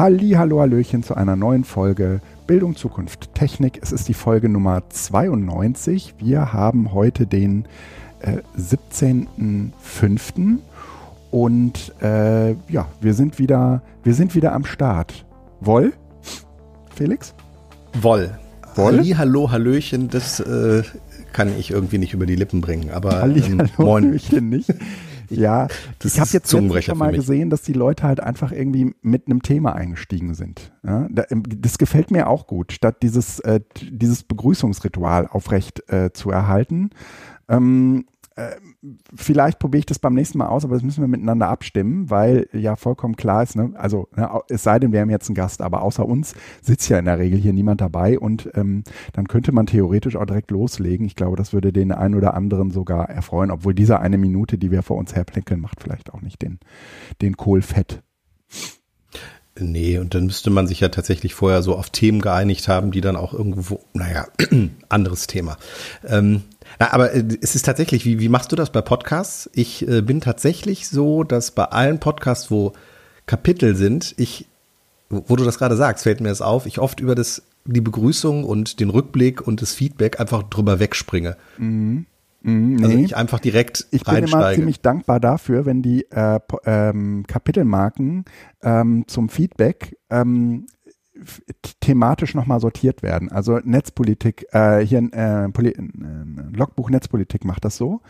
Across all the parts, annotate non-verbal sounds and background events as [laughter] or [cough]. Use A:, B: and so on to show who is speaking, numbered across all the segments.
A: Halli, hallo, hallöchen zu einer neuen Folge Bildung, Zukunft, Technik. Es ist die Folge Nummer 92. Wir haben heute den äh, 17.05. Und äh, ja, wir sind wieder, wir sind wieder am Start. Woll? Felix?
B: Woll. Woll? Halli, hallo, hallöchen, das äh, kann ich irgendwie nicht über die Lippen bringen. Aber
A: Halli, ähm, hallo, moin. hallöchen nicht. [laughs] Ja, das ich habe jetzt schon mal gesehen, dass die Leute halt einfach irgendwie mit einem Thema eingestiegen sind. Ja, das gefällt mir auch gut, statt dieses, äh, dieses Begrüßungsritual aufrecht äh, zu erhalten. Ähm, äh, vielleicht probiere ich das beim nächsten Mal aus, aber das müssen wir miteinander abstimmen, weil ja vollkommen klar ist, ne? also ne, es sei denn, wir haben jetzt einen Gast, aber außer uns sitzt ja in der Regel hier niemand dabei und ähm, dann könnte man theoretisch auch direkt loslegen. Ich glaube, das würde den einen oder anderen sogar erfreuen, obwohl diese eine Minute, die wir vor uns herplinkeln, macht vielleicht auch nicht den, den Kohl fett.
B: Nee, und dann müsste man sich ja tatsächlich vorher so auf Themen geeinigt haben, die dann auch irgendwo, naja, [clears throat] anderes Thema. Ähm, na, aber äh, es ist tatsächlich, wie, wie machst du das bei Podcasts? Ich äh, bin tatsächlich so, dass bei allen Podcasts, wo Kapitel sind, ich, wo du das gerade sagst, fällt mir das auf, ich oft über das, die Begrüßung und den Rückblick und das Feedback einfach drüber wegspringe. Mhm.
A: Mhm, nee. Also ich einfach direkt Ich bin immer ziemlich dankbar dafür, wenn die äh, ähm, Kapitelmarken ähm, zum Feedback ähm, thematisch nochmal sortiert werden. Also Netzpolitik, äh, hier ein äh, Poli äh, Logbuch Netzpolitik macht das so.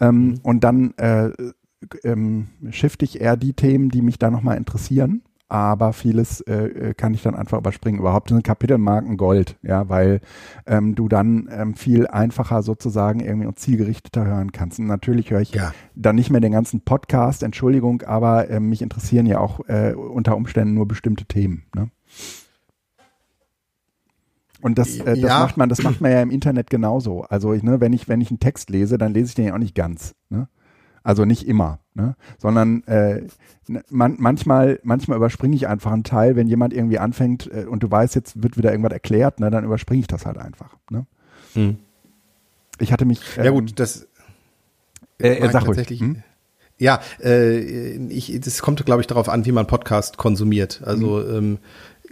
A: Ähm, mhm. Und dann äh, ähm, shifte ich eher die Themen, die mich da nochmal interessieren. Aber vieles äh, kann ich dann einfach überspringen. Überhaupt sind Kapitelmarken Gold, ja, weil ähm, du dann ähm, viel einfacher sozusagen irgendwie und zielgerichteter hören kannst. Und natürlich höre ich ja. dann nicht mehr den ganzen Podcast, Entschuldigung, aber äh, mich interessieren ja auch äh, unter Umständen nur bestimmte Themen. Ne? Und das, äh, das ja. macht man, das macht man ja im Internet genauso. Also ich, ne, wenn ich, wenn ich einen Text lese, dann lese ich den ja auch nicht ganz. Ne? Also nicht immer, ne? sondern äh, ne, man, manchmal, manchmal überspringe ich einfach einen Teil, wenn jemand irgendwie anfängt äh, und du weißt, jetzt wird wieder irgendwas erklärt, ne, dann überspringe ich das halt einfach. Ne? Hm. Ich hatte mich.
B: Ähm, ja gut, das.
A: Äh, er sagt
B: tatsächlich. Hm? Ja, äh, ich, das kommt, glaube ich, darauf an, wie man Podcast konsumiert. Also mhm. ähm,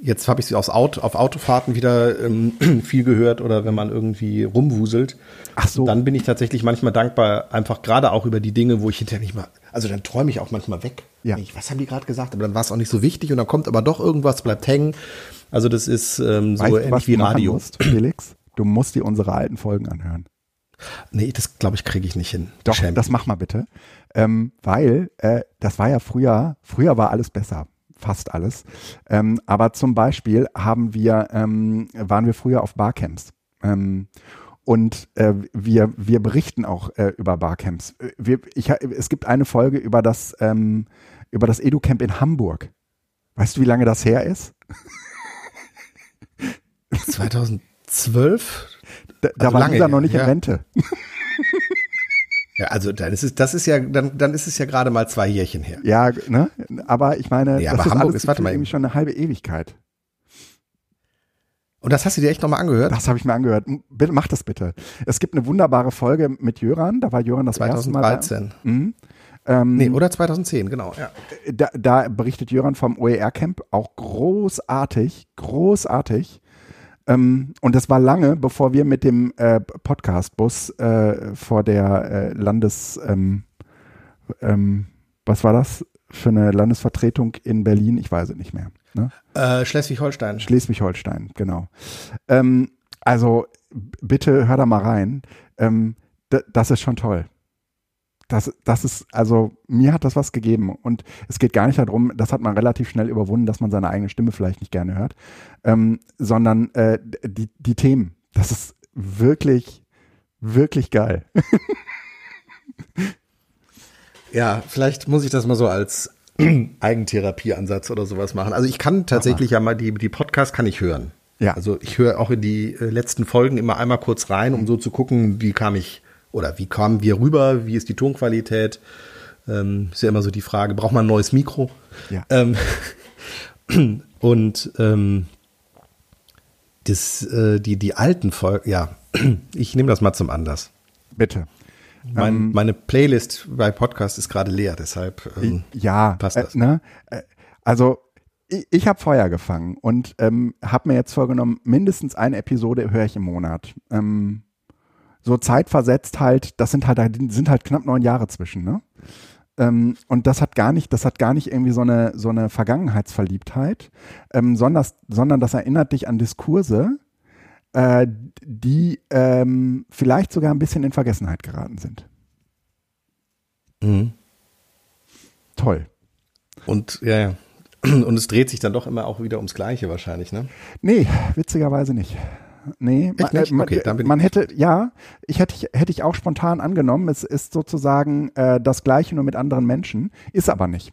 B: Jetzt habe ich sie aufs Auto, auf Autofahrten wieder ähm, [clears throat] viel gehört oder wenn man irgendwie rumwuselt. Ach so. Dann bin ich tatsächlich manchmal dankbar, einfach gerade auch über die Dinge, wo ich hinterher nicht mal, also dann träume ich auch manchmal weg. Ja. Ich, was haben die gerade gesagt? Aber dann war es auch nicht so wichtig und dann kommt aber doch irgendwas, bleibt hängen. Also das ist ähm, so weißt, ähnlich wie Radio.
A: Musst, Felix, du musst dir unsere alten Folgen anhören.
B: Nee, das glaube ich kriege ich nicht hin.
A: Doch, Schämt. das mach mal bitte. Ähm, weil äh, das war ja früher, früher war alles besser fast alles. Ähm, aber zum Beispiel haben wir, ähm, waren wir früher auf Barcamps. Ähm, und äh, wir, wir berichten auch äh, über Barcamps. Wir, ich, es gibt eine Folge über das, ähm, über das EduCamp in Hamburg. Weißt du, wie lange das her ist? [laughs]
B: 2012?
A: Da, da also war lange, noch nicht ja. in Rente. [laughs]
B: Ja, also dann ist es, das ist ja, dann, dann ist es ja gerade mal zwei Jährchen her.
A: Ja, ne? Aber ich meine,
B: ja, das ist Hamburg ist, warte mal,
A: irgendwie schon eine halbe Ewigkeit.
B: Und das hast du dir echt nochmal angehört?
A: Das habe ich mir angehört. Bitte, mach das bitte. Es gibt eine wunderbare Folge mit Jöran. Da war Jöran das
B: 2013.
A: erste Mal. Mhm.
B: Ähm, nee, oder 2010, genau. Ja.
A: Da, da berichtet Jöran vom OER-Camp auch großartig, großartig. Ähm, und das war lange, bevor wir mit dem äh, Podcast-Bus äh, vor der äh, Landes, ähm, ähm, was war das für eine Landesvertretung in Berlin? Ich weiß es nicht mehr. Ne?
B: Äh, Schleswig-Holstein.
A: Schleswig-Holstein, genau. Ähm, also bitte hör da mal rein. Ähm, das ist schon toll das, das ist, also mir hat das was gegeben. Und es geht gar nicht darum, das hat man relativ schnell überwunden, dass man seine eigene Stimme vielleicht nicht gerne hört, ähm, sondern äh, die, die Themen. Das ist wirklich, wirklich geil. [laughs]
B: ja, vielleicht muss ich das mal so als [clears throat] Eigentherapieansatz oder sowas machen. Also ich kann tatsächlich Aha. ja mal die, die Podcast kann ich hören. Ja. Also ich höre auch in die äh, letzten Folgen immer einmal kurz rein, um so zu gucken, wie kam ich oder wie kamen wir rüber, wie ist die Tonqualität? Ähm, ist ja immer so die Frage, braucht man ein neues Mikro? Ja. Ähm, [clears throat] und ähm, das, äh, die, die alten Folgen, ja, [clears throat] ich nehme das mal zum Anlass.
A: Bitte.
B: Mein, ähm, meine Playlist bei Podcast ist gerade leer, deshalb
A: ähm, ja, passt das. Äh, ne? Äh, also ich, ich habe Feuer gefangen und ähm, habe mir jetzt vorgenommen, mindestens eine Episode höre ich im Monat. Ähm, so zeitversetzt halt, das sind halt, sind halt knapp neun Jahre zwischen, ne? Ähm, und das hat gar nicht, das hat gar nicht irgendwie so eine, so eine Vergangenheitsverliebtheit, ähm, sondern, sondern das erinnert dich an Diskurse, äh, die ähm, vielleicht sogar ein bisschen in Vergessenheit geraten sind.
B: Mhm.
A: Toll.
B: Und ja, ja. [clears throat] Und es dreht sich dann doch immer auch wieder ums Gleiche wahrscheinlich, ne?
A: Nee, witzigerweise nicht. Nee, man, äh, man, okay, man hätte, ja, ich hätte, hätte ich auch spontan angenommen, es ist sozusagen äh, das Gleiche nur mit anderen Menschen, ist aber nicht.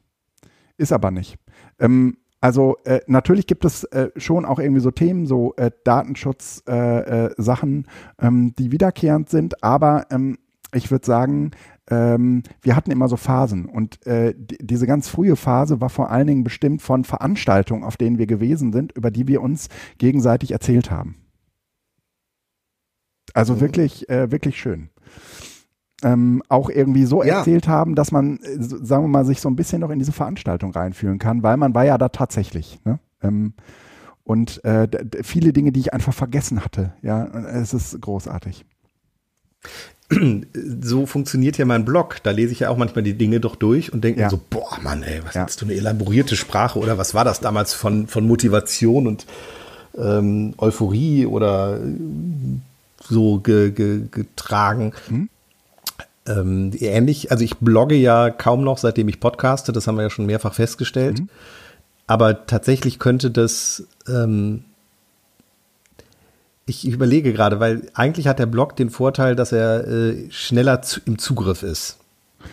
A: Ist aber nicht. Ähm, also äh, natürlich gibt es äh, schon auch irgendwie so Themen, so äh, Datenschutz-Sachen, äh, ähm, die wiederkehrend sind, aber ähm, ich würde sagen, ähm, wir hatten immer so Phasen und äh, diese ganz frühe Phase war vor allen Dingen bestimmt von Veranstaltungen, auf denen wir gewesen sind, über die wir uns gegenseitig erzählt haben. Also mhm. wirklich, äh, wirklich schön. Ähm, auch irgendwie so ja. erzählt haben, dass man, äh, sagen wir mal, sich so ein bisschen noch in diese Veranstaltung reinfühlen kann, weil man war ja da tatsächlich. Ne? Ähm, und äh, viele Dinge, die ich einfach vergessen hatte. Ja, es ist großartig [clears throat]
B: so funktioniert ja mein Blog. Da lese ich ja auch manchmal die Dinge doch durch und denke ja. mir so, boah, Mann, ey, was ja. hast du eine elaborierte Sprache oder was war das damals von, von Motivation und ähm, Euphorie oder so ge, ge, getragen. Mhm. Ähm, ähnlich, also ich blogge ja kaum noch, seitdem ich podcaste, das haben wir ja schon mehrfach festgestellt. Mhm. Aber tatsächlich könnte das ähm, ich überlege gerade, weil eigentlich hat der Blog den Vorteil, dass er äh, schneller zu, im Zugriff ist.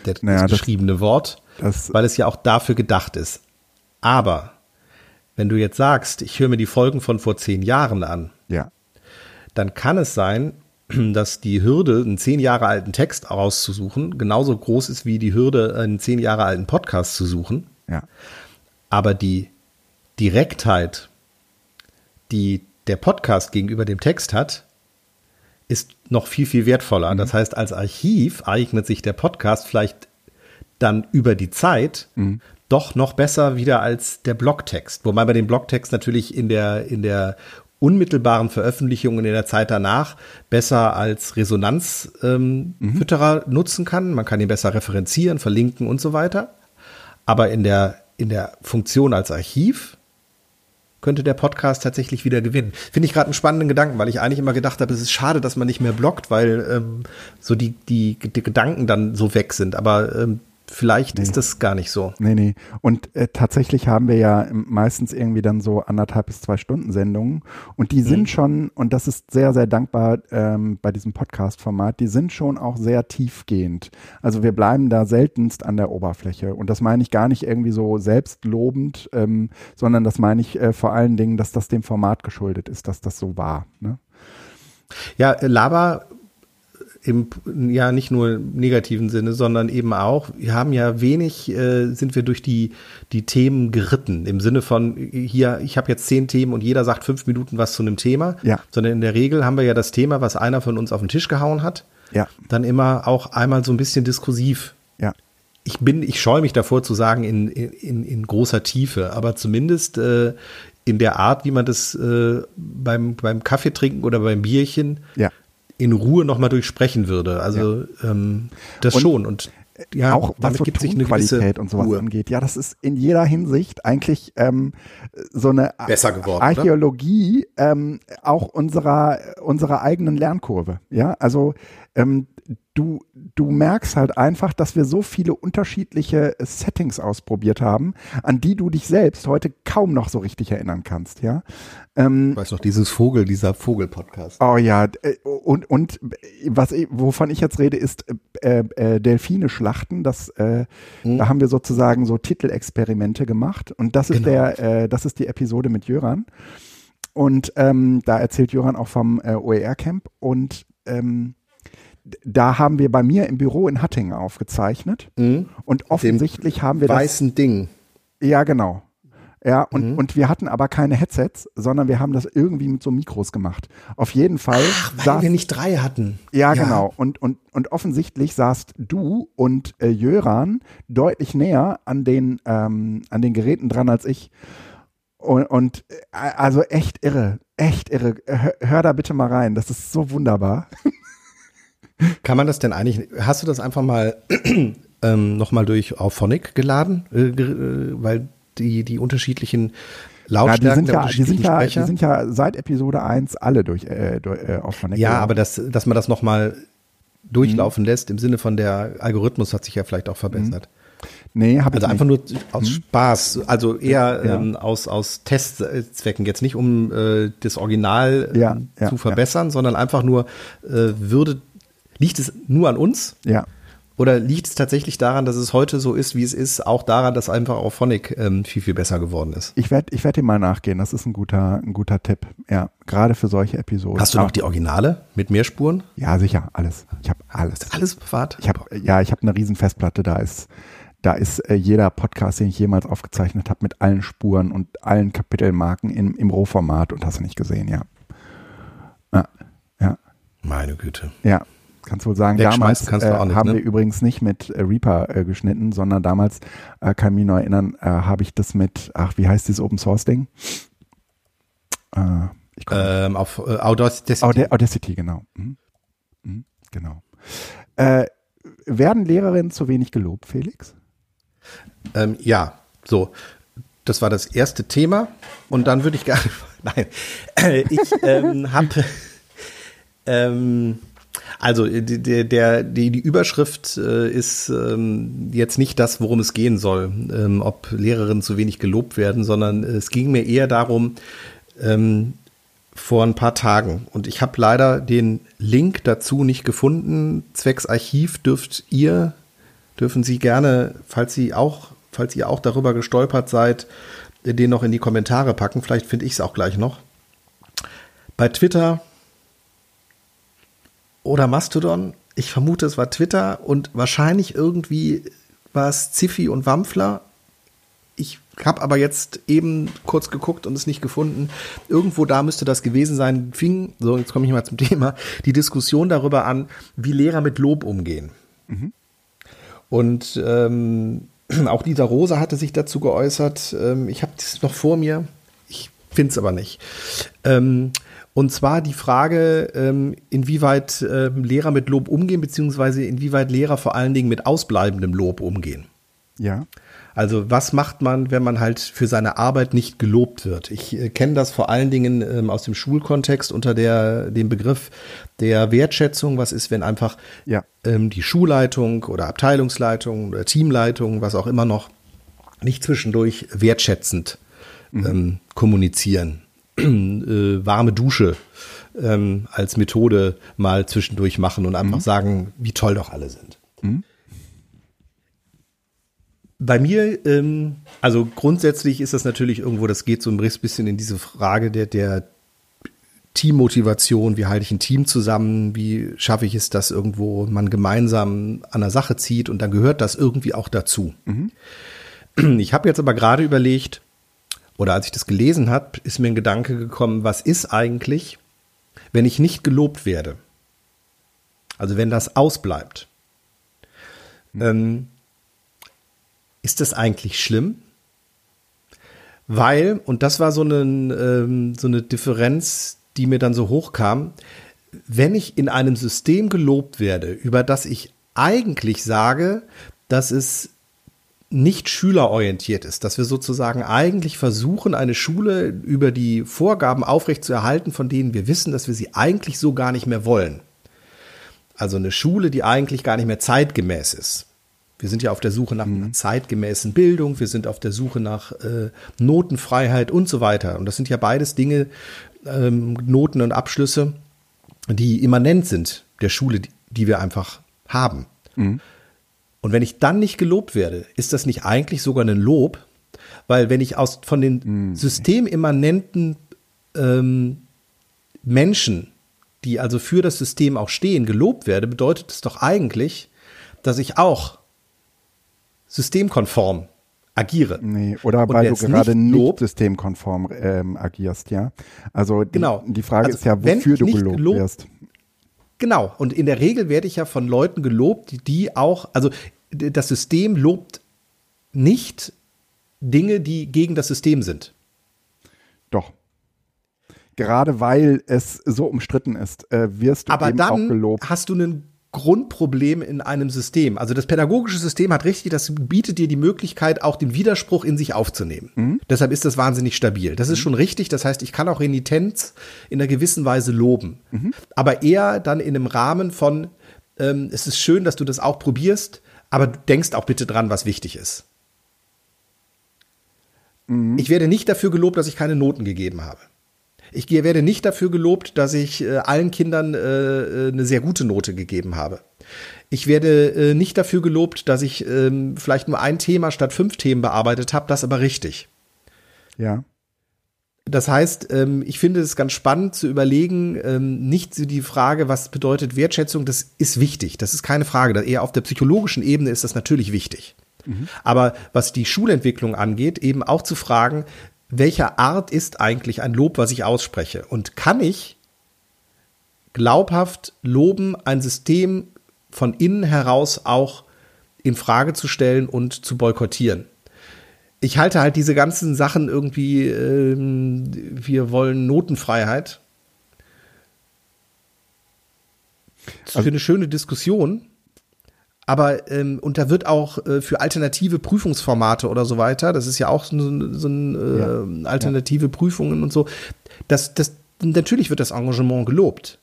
B: Der, naja, das geschriebene das, Wort, das, weil es ja auch dafür gedacht ist. Aber wenn du jetzt sagst, ich höre mir die Folgen von vor zehn Jahren an,
A: ja.
B: Dann kann es sein, [clears throat] dass die Hürde, einen zehn Jahre alten Text rauszusuchen, genauso groß ist wie die Hürde, einen zehn Jahre alten Podcast zu suchen.
A: Ja.
B: Aber die Direktheit, die der Podcast gegenüber dem Text hat, ist noch viel, viel wertvoller. Mhm. Das heißt, als Archiv eignet sich der Podcast vielleicht dann über die Zeit mhm. doch noch besser wieder als der Blogtext. Wobei man den Blogtext natürlich in der, in der unmittelbaren Veröffentlichung in der Zeit danach besser als Resonanzfütterer ähm, mhm. nutzen kann. Man kann ihn besser referenzieren, verlinken und so weiter. Aber in der, in der Funktion als Archiv könnte der Podcast tatsächlich wieder gewinnen. Finde ich gerade einen spannenden Gedanken, weil ich eigentlich immer gedacht habe, es ist schade, dass man nicht mehr blockt, weil ähm, so die, die, die Gedanken dann so weg sind. Aber ähm, Vielleicht nee. ist das gar nicht so.
A: Nee, nee. Und äh, tatsächlich haben wir ja meistens irgendwie dann so anderthalb bis zwei Stunden Sendungen. Und die sind mhm. schon, und das ist sehr, sehr dankbar ähm, bei diesem Podcast-Format, die sind schon auch sehr tiefgehend. Also wir bleiben da seltenst an der Oberfläche. Und das meine ich gar nicht irgendwie so selbstlobend, ähm, sondern das meine ich äh, vor allen Dingen, dass das dem Format geschuldet ist, dass das so war. Ne?
B: Ja, Lava im ja nicht nur negativen Sinne, sondern eben auch, wir haben ja wenig, äh, sind wir durch die, die Themen geritten, im Sinne von, hier, ich habe jetzt zehn Themen und jeder sagt fünf Minuten was zu einem Thema,
A: ja.
B: sondern in der Regel haben wir ja das Thema, was einer von uns auf den Tisch gehauen hat,
A: ja.
B: dann immer auch einmal so ein bisschen diskursiv.
A: Ja.
B: Ich bin, ich scheue mich davor zu sagen, in, in, in großer Tiefe, aber zumindest äh, in der Art, wie man das äh, beim, beim Kaffee trinken oder beim Bierchen
A: ja
B: in Ruhe nochmal durchsprechen würde. Also ja. ähm, das und schon. Und
A: ja, auch was so gibt sich eine Qualität und sowas Ruhe. angeht. Ja, das ist in jeder Hinsicht eigentlich ähm, so eine
B: Besser geworden,
A: Archäologie ähm, auch unserer unserer eigenen Lernkurve. Ja, also ähm, du, du merkst halt einfach, dass wir so viele unterschiedliche Settings ausprobiert haben, an die du dich selbst heute kaum noch so richtig erinnern kannst, ja.
B: Ähm, ich weiß noch, dieses Vogel, dieser Vogel-Podcast.
A: Oh ja, äh, und, und was, wovon ich jetzt rede, ist äh, äh, Delfine schlachten. Das, äh, hm. Da haben wir sozusagen so Titelexperimente gemacht. Und das ist genau. der, äh, das ist die Episode mit Jöran. Und ähm, da erzählt Jöran auch vom äh, OER-Camp. Und ähm, da haben wir bei mir im Büro in Hattingen aufgezeichnet. Mhm. Und offensichtlich Dem haben wir
B: das. Weißen Ding.
A: Ja, genau. Ja, und, mhm. und wir hatten aber keine Headsets, sondern wir haben das irgendwie mit so Mikros gemacht. Auf jeden Fall.
B: Ach, weil saß, wir nicht drei hatten.
A: Ja, ja, genau. Und, und, und offensichtlich saßt du und äh, Jöran deutlich näher an den, ähm, an den Geräten dran als ich. Und, und äh, also echt irre, echt irre. Hör, hör da bitte mal rein, das ist so wunderbar. [laughs]
B: Kann man das denn eigentlich, hast du das einfach mal [clears throat] ähm, nochmal durch Auphonic geladen? Äh, äh, weil die, die unterschiedlichen Lautstärken
A: ja, die sind ja, die sind ja, die sind ja seit Episode 1 alle durch, äh, durch äh,
B: Auphonic. Ja, aber das, dass man das nochmal durchlaufen mhm. lässt, im Sinne von der Algorithmus hat sich ja vielleicht auch verbessert. Mhm.
A: Nee, habe
B: ich Also einfach nur aus hm? Spaß, also eher ja. ähm, aus, aus Testzwecken, jetzt nicht um äh, das Original äh, ja, ja, zu verbessern, sondern einfach nur, äh, würde, liegt es nur an uns?
A: Ja.
B: Oder liegt es tatsächlich daran, dass es heute so ist, wie es ist, auch daran, dass einfach auch Phonic ähm, viel, viel besser geworden ist?
A: Ich werde ich werd dem mal nachgehen. Das ist ein guter, ein guter Tipp. Ja, gerade für solche Episoden.
B: Hast du noch die Originale mit mehr Spuren?
A: Ja, sicher. Alles. Ich habe alles.
B: Alles privat?
A: Ich habe, ja, ich habe eine riesen Festplatte. Da ist, da ist äh, jeder Podcast, den ich jemals aufgezeichnet habe, mit allen Spuren und allen Kapitelmarken im, im Rohformat und hast du nicht gesehen, ja. Ja. ja.
B: Meine Güte.
A: Ja, kannst wohl sagen, damals äh, nicht, haben ne? wir übrigens nicht mit äh, Reaper äh, geschnitten, sondern damals, äh, kann mich noch erinnern, äh, habe ich das mit, ach, wie heißt dieses Open Source Ding?
B: Äh, ähm, auf Audacity.
A: Aud Audacity, genau. Mhm. Mhm, genau. Werden Lehrerinnen zu wenig gelobt, Felix?
B: Ähm, ja, so. Das war das erste Thema. Und dann würde ich gerne. [laughs] Nein. ich ähm, habe. [laughs] Ähm, also der, der, die, die Überschrift äh, ist ähm, jetzt nicht das, worum es gehen soll, ähm, ob Lehrerinnen zu wenig gelobt werden, sondern es ging mir eher darum, ähm, vor ein paar Tagen. Und ich habe leider den Link dazu nicht gefunden. Zwecks Archiv dürft ihr, dürfen Sie gerne, falls Sie auch, falls ihr auch darüber gestolpert seid, den noch in die Kommentare packen. Vielleicht finde ich es auch gleich noch. Bei Twitter oder Mastodon. Ich vermute, es war Twitter und wahrscheinlich irgendwie war es Ziffy und Wampfler. Ich habe aber jetzt eben kurz geguckt und es nicht gefunden. Irgendwo da müsste das gewesen sein. Fing, so jetzt komme ich mal zum [laughs] Thema, die Diskussion darüber an, wie Lehrer mit Lob umgehen. Mhm. Und ähm, [clears throat] auch Dieter Rose hatte sich dazu geäußert. Ähm, ich habe es noch vor mir. Ich finde es aber nicht. Ähm, und zwar die Frage, ähm, inwieweit ähm, Lehrer mit Lob umgehen, beziehungsweise inwieweit Lehrer vor allen Dingen mit ausbleibendem Lob umgehen.
A: Ja.
B: Also was macht man, wenn man halt für seine Arbeit nicht gelobt wird? Ich äh, kenne das vor allen Dingen ähm, aus dem Schulkontext unter der, dem Begriff der Wertschätzung. Was ist, wenn einfach ja. ähm, die Schulleitung oder Abteilungsleitung oder Teamleitung, was auch immer noch, nicht zwischendurch wertschätzend mhm. ähm, kommunizieren? Äh, warme Dusche ähm, als Methode mal zwischendurch machen und einfach mhm. sagen, wie toll doch alle sind. Mhm. Bei mir, ähm, also grundsätzlich ist das natürlich irgendwo, das geht so ein bisschen in diese Frage der, der Teammotivation, wie halte ich ein Team zusammen, wie schaffe ich es, dass irgendwo man gemeinsam an der Sache zieht und dann gehört das irgendwie auch dazu. Mhm. Ich habe jetzt aber gerade überlegt, oder als ich das gelesen habe, ist mir ein Gedanke gekommen, was ist eigentlich, wenn ich nicht gelobt werde? Also wenn das ausbleibt. Mhm. Ähm, ist das eigentlich schlimm? Weil, und das war so eine, ähm, so eine Differenz, die mir dann so hochkam, wenn ich in einem System gelobt werde, über das ich eigentlich sage, dass es nicht schülerorientiert ist, dass wir sozusagen eigentlich versuchen, eine Schule über die Vorgaben aufrechtzuerhalten, von denen wir wissen, dass wir sie eigentlich so gar nicht mehr wollen. Also eine Schule, die eigentlich gar nicht mehr zeitgemäß ist. Wir sind ja auf der Suche nach einer mhm. zeitgemäßen Bildung, wir sind auf der Suche nach äh, Notenfreiheit und so weiter. Und das sind ja beides Dinge, ähm, Noten und Abschlüsse, die immanent sind der Schule, die, die wir einfach haben. Mhm. Und wenn ich dann nicht gelobt werde, ist das nicht eigentlich sogar ein Lob? Weil wenn ich aus von den mhm. systemimmanenten ähm, Menschen, die also für das System auch stehen, gelobt werde, bedeutet es doch eigentlich, dass ich auch systemkonform agiere.
A: Nee, oder weil du gerade nicht, nicht systemkonform ähm, agierst, ja. Also die,
B: genau.
A: die Frage also, ist ja, wofür du gelobt, gelobt wirst.
B: Genau. Und in der Regel werde ich ja von Leuten gelobt, die auch, also das System lobt nicht Dinge, die gegen das System sind. Doch.
A: Gerade weil es so umstritten ist, äh, wirst du
B: Aber
A: eben auch gelobt.
B: Aber dann hast du einen Grundproblem in einem System. Also das pädagogische System hat richtig, das bietet dir die Möglichkeit, auch den Widerspruch in sich aufzunehmen. Mhm. Deshalb ist das wahnsinnig stabil. Das ist mhm. schon richtig. Das heißt, ich kann auch Renitenz in einer gewissen Weise loben. Mhm. Aber eher dann in einem Rahmen von, ähm, es ist schön, dass du das auch probierst, aber du denkst auch bitte dran, was wichtig ist. Mhm. Ich werde nicht dafür gelobt, dass ich keine Noten gegeben habe. Ich werde nicht dafür gelobt, dass ich äh, allen Kindern äh, äh, eine sehr gute Note gegeben habe. Ich werde äh, nicht dafür gelobt, dass ich ähm, vielleicht nur ein Thema statt fünf Themen bearbeitet habe, das aber richtig.
A: Ja.
B: Das heißt, ähm, ich finde es ganz spannend zu überlegen, ähm, nicht so die Frage, was bedeutet Wertschätzung, das ist wichtig, das ist keine Frage. Eher auf der psychologischen Ebene ist das natürlich wichtig. Mhm. Aber was die Schulentwicklung angeht, eben auch zu fragen, welcher Art ist eigentlich ein Lob, was ich ausspreche? Und kann ich glaubhaft loben, ein System von innen heraus auch in Frage zu stellen und zu boykottieren? Ich halte halt diese ganzen Sachen irgendwie, ähm, wir wollen Notenfreiheit. Also, für eine schöne Diskussion. Aber ähm, und da wird auch äh, für alternative Prüfungsformate oder so weiter, das ist ja auch so, so ein äh, ja. alternative ja. Prüfungen und so, das, das, natürlich wird das Engagement gelobt.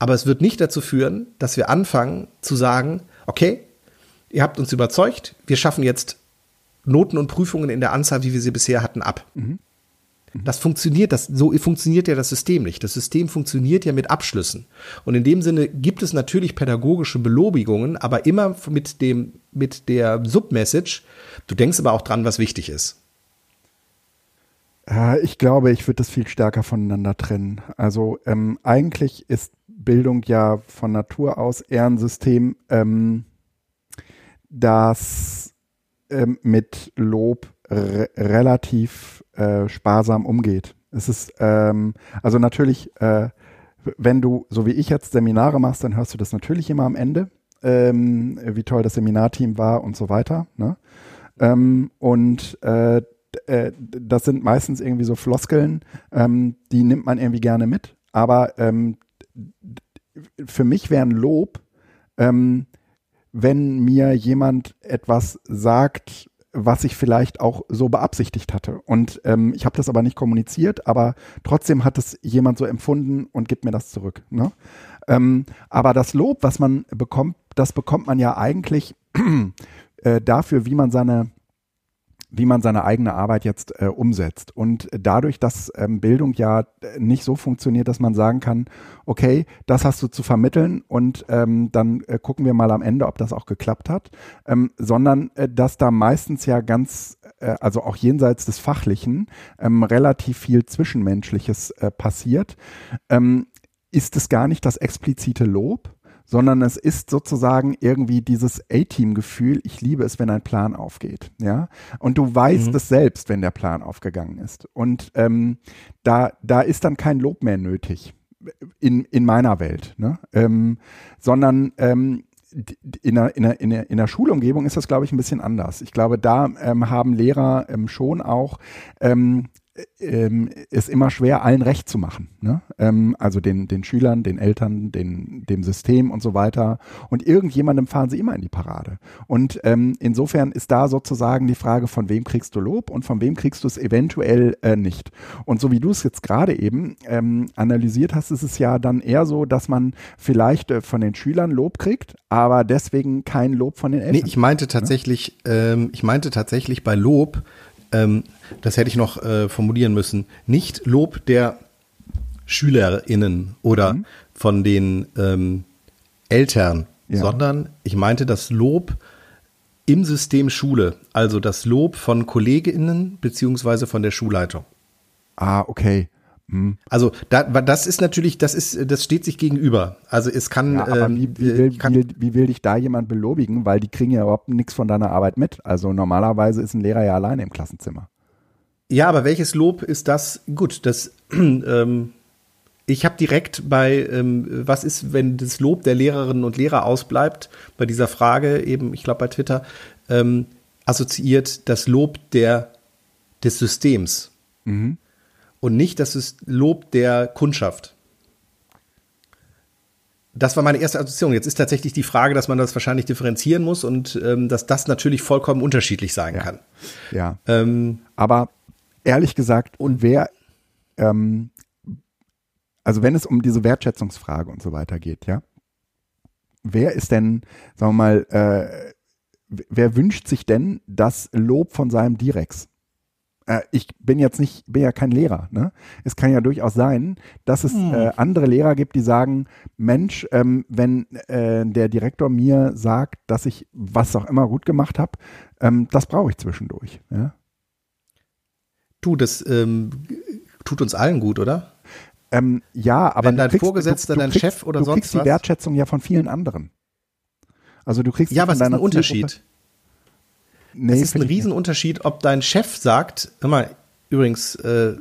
B: Aber es wird nicht dazu führen, dass wir anfangen zu sagen, okay, ihr habt uns überzeugt, wir schaffen jetzt Noten und Prüfungen in der Anzahl, wie wir sie bisher hatten, ab. Mhm. Das funktioniert, das, so funktioniert ja das System nicht. Das System funktioniert ja mit Abschlüssen. Und in dem Sinne gibt es natürlich pädagogische Belobigungen, aber immer mit dem, mit der Submessage. Du denkst aber auch dran, was wichtig ist.
A: Ich glaube, ich würde das viel stärker voneinander trennen. Also ähm, eigentlich ist Bildung ja von Natur aus eher ein System, ähm, das ähm, mit Lob re relativ äh, sparsam umgeht. Es ist ähm, also natürlich, äh, wenn du so wie ich jetzt Seminare machst, dann hörst du das natürlich immer am Ende, ähm, wie toll das Seminarteam war und so weiter. Ne? Ähm, und äh, äh, das sind meistens irgendwie so Floskeln, ähm, die nimmt man irgendwie gerne mit. Aber ähm, für mich wäre ein Lob, ähm, wenn mir jemand etwas sagt, was ich vielleicht auch so beabsichtigt hatte. Und ähm, ich habe das aber nicht kommuniziert, aber trotzdem hat es jemand so empfunden und gibt mir das zurück. Ne? Ähm, aber das Lob, was man bekommt, das bekommt man ja eigentlich [clears throat] äh, dafür, wie man seine wie man seine eigene Arbeit jetzt äh, umsetzt. Und dadurch, dass ähm, Bildung ja nicht so funktioniert, dass man sagen kann, okay, das hast du zu vermitteln und ähm, dann äh, gucken wir mal am Ende, ob das auch geklappt hat, ähm, sondern äh, dass da meistens ja ganz, äh, also auch jenseits des Fachlichen, ähm, relativ viel Zwischenmenschliches äh, passiert, ähm, ist es gar nicht das explizite Lob, sondern es ist sozusagen irgendwie dieses A-Team-Gefühl, ich liebe es, wenn ein Plan aufgeht, ja. Und du weißt mhm. es selbst, wenn der Plan aufgegangen ist. Und ähm, da, da ist dann kein Lob mehr nötig in, in meiner Welt, ne? ähm, sondern ähm, in der, in, der, in, der, in der Schulumgebung ist das, glaube ich, ein bisschen anders. Ich glaube, da ähm, haben Lehrer ähm, schon auch ähm, ähm, ist immer schwer, allen recht zu machen. Ne? Ähm, also den, den Schülern, den Eltern, den, dem System und so weiter. Und irgendjemandem fahren sie immer in die Parade. Und ähm, insofern ist da sozusagen die Frage, von wem kriegst du Lob und von wem kriegst du es eventuell äh, nicht. Und so wie du es jetzt gerade eben ähm, analysiert hast, ist es ja dann eher so, dass man vielleicht äh, von den Schülern Lob kriegt, aber deswegen kein Lob von den Eltern. Nee,
B: ich meinte tatsächlich, ne? ähm, ich meinte tatsächlich bei Lob, ähm, das hätte ich noch äh, formulieren müssen, nicht Lob der SchülerInnen oder mhm. von den ähm, Eltern, ja. sondern ich meinte das Lob im System Schule, also das Lob von KollegInnen beziehungsweise von der Schulleitung.
A: Ah, okay.
B: Hm. Also da, das ist natürlich, das ist, das steht sich gegenüber. Also es kann. Ja,
A: aber ähm, wie, wie, will, kann wie, wie, will dich da jemand belobigen, weil die kriegen ja überhaupt nichts von deiner Arbeit mit. Also normalerweise ist ein Lehrer ja alleine im Klassenzimmer.
B: Ja, aber welches Lob ist das? Gut, das. [clears throat] Ähm, ich habe direkt bei, ähm, was ist, wenn das Lob der Lehrerinnen und Lehrer ausbleibt, bei dieser Frage eben, ich glaube bei Twitter, ähm, assoziiert das Lob der, des Systems. Mhm. Und nicht das ist Lob der Kundschaft. Das war meine erste Assoziation. Jetzt ist tatsächlich die Frage, dass man das wahrscheinlich differenzieren muss und ähm, dass das natürlich vollkommen unterschiedlich sein
A: ja.
B: kann.
A: Ja. Ähm, Aber ehrlich gesagt, und wer, ähm, also wenn es um diese Wertschätzungsfrage und so weiter geht, ja, wer ist denn, sagen wir mal, äh, wer wünscht sich denn das Lob von seinem Direx? Äh, ich bin jetzt nicht, bin ja kein Lehrer. Ne? Es kann ja durchaus sein, dass es hm. äh, andere Lehrer gibt, die sagen, Mensch, ähm, wenn äh, der Direktor mir sagt, dass ich was auch immer gut gemacht habe, ähm, das brauche ich zwischendurch. Ja?
B: Du, das ähm, tut uns allen gut, oder?
A: Ähm, ja, aber
B: wenn dein kriegst, Vorgesetzter, du, du dein kriegst, Chef oder
A: du
B: sonst
A: kriegst die Wertschätzung ja von vielen anderen. Also du kriegst
B: ja, was ist ein Unterschied? Nee, es ist ein Riesenunterschied, ob dein Chef sagt, hör mal, übrigens, äh,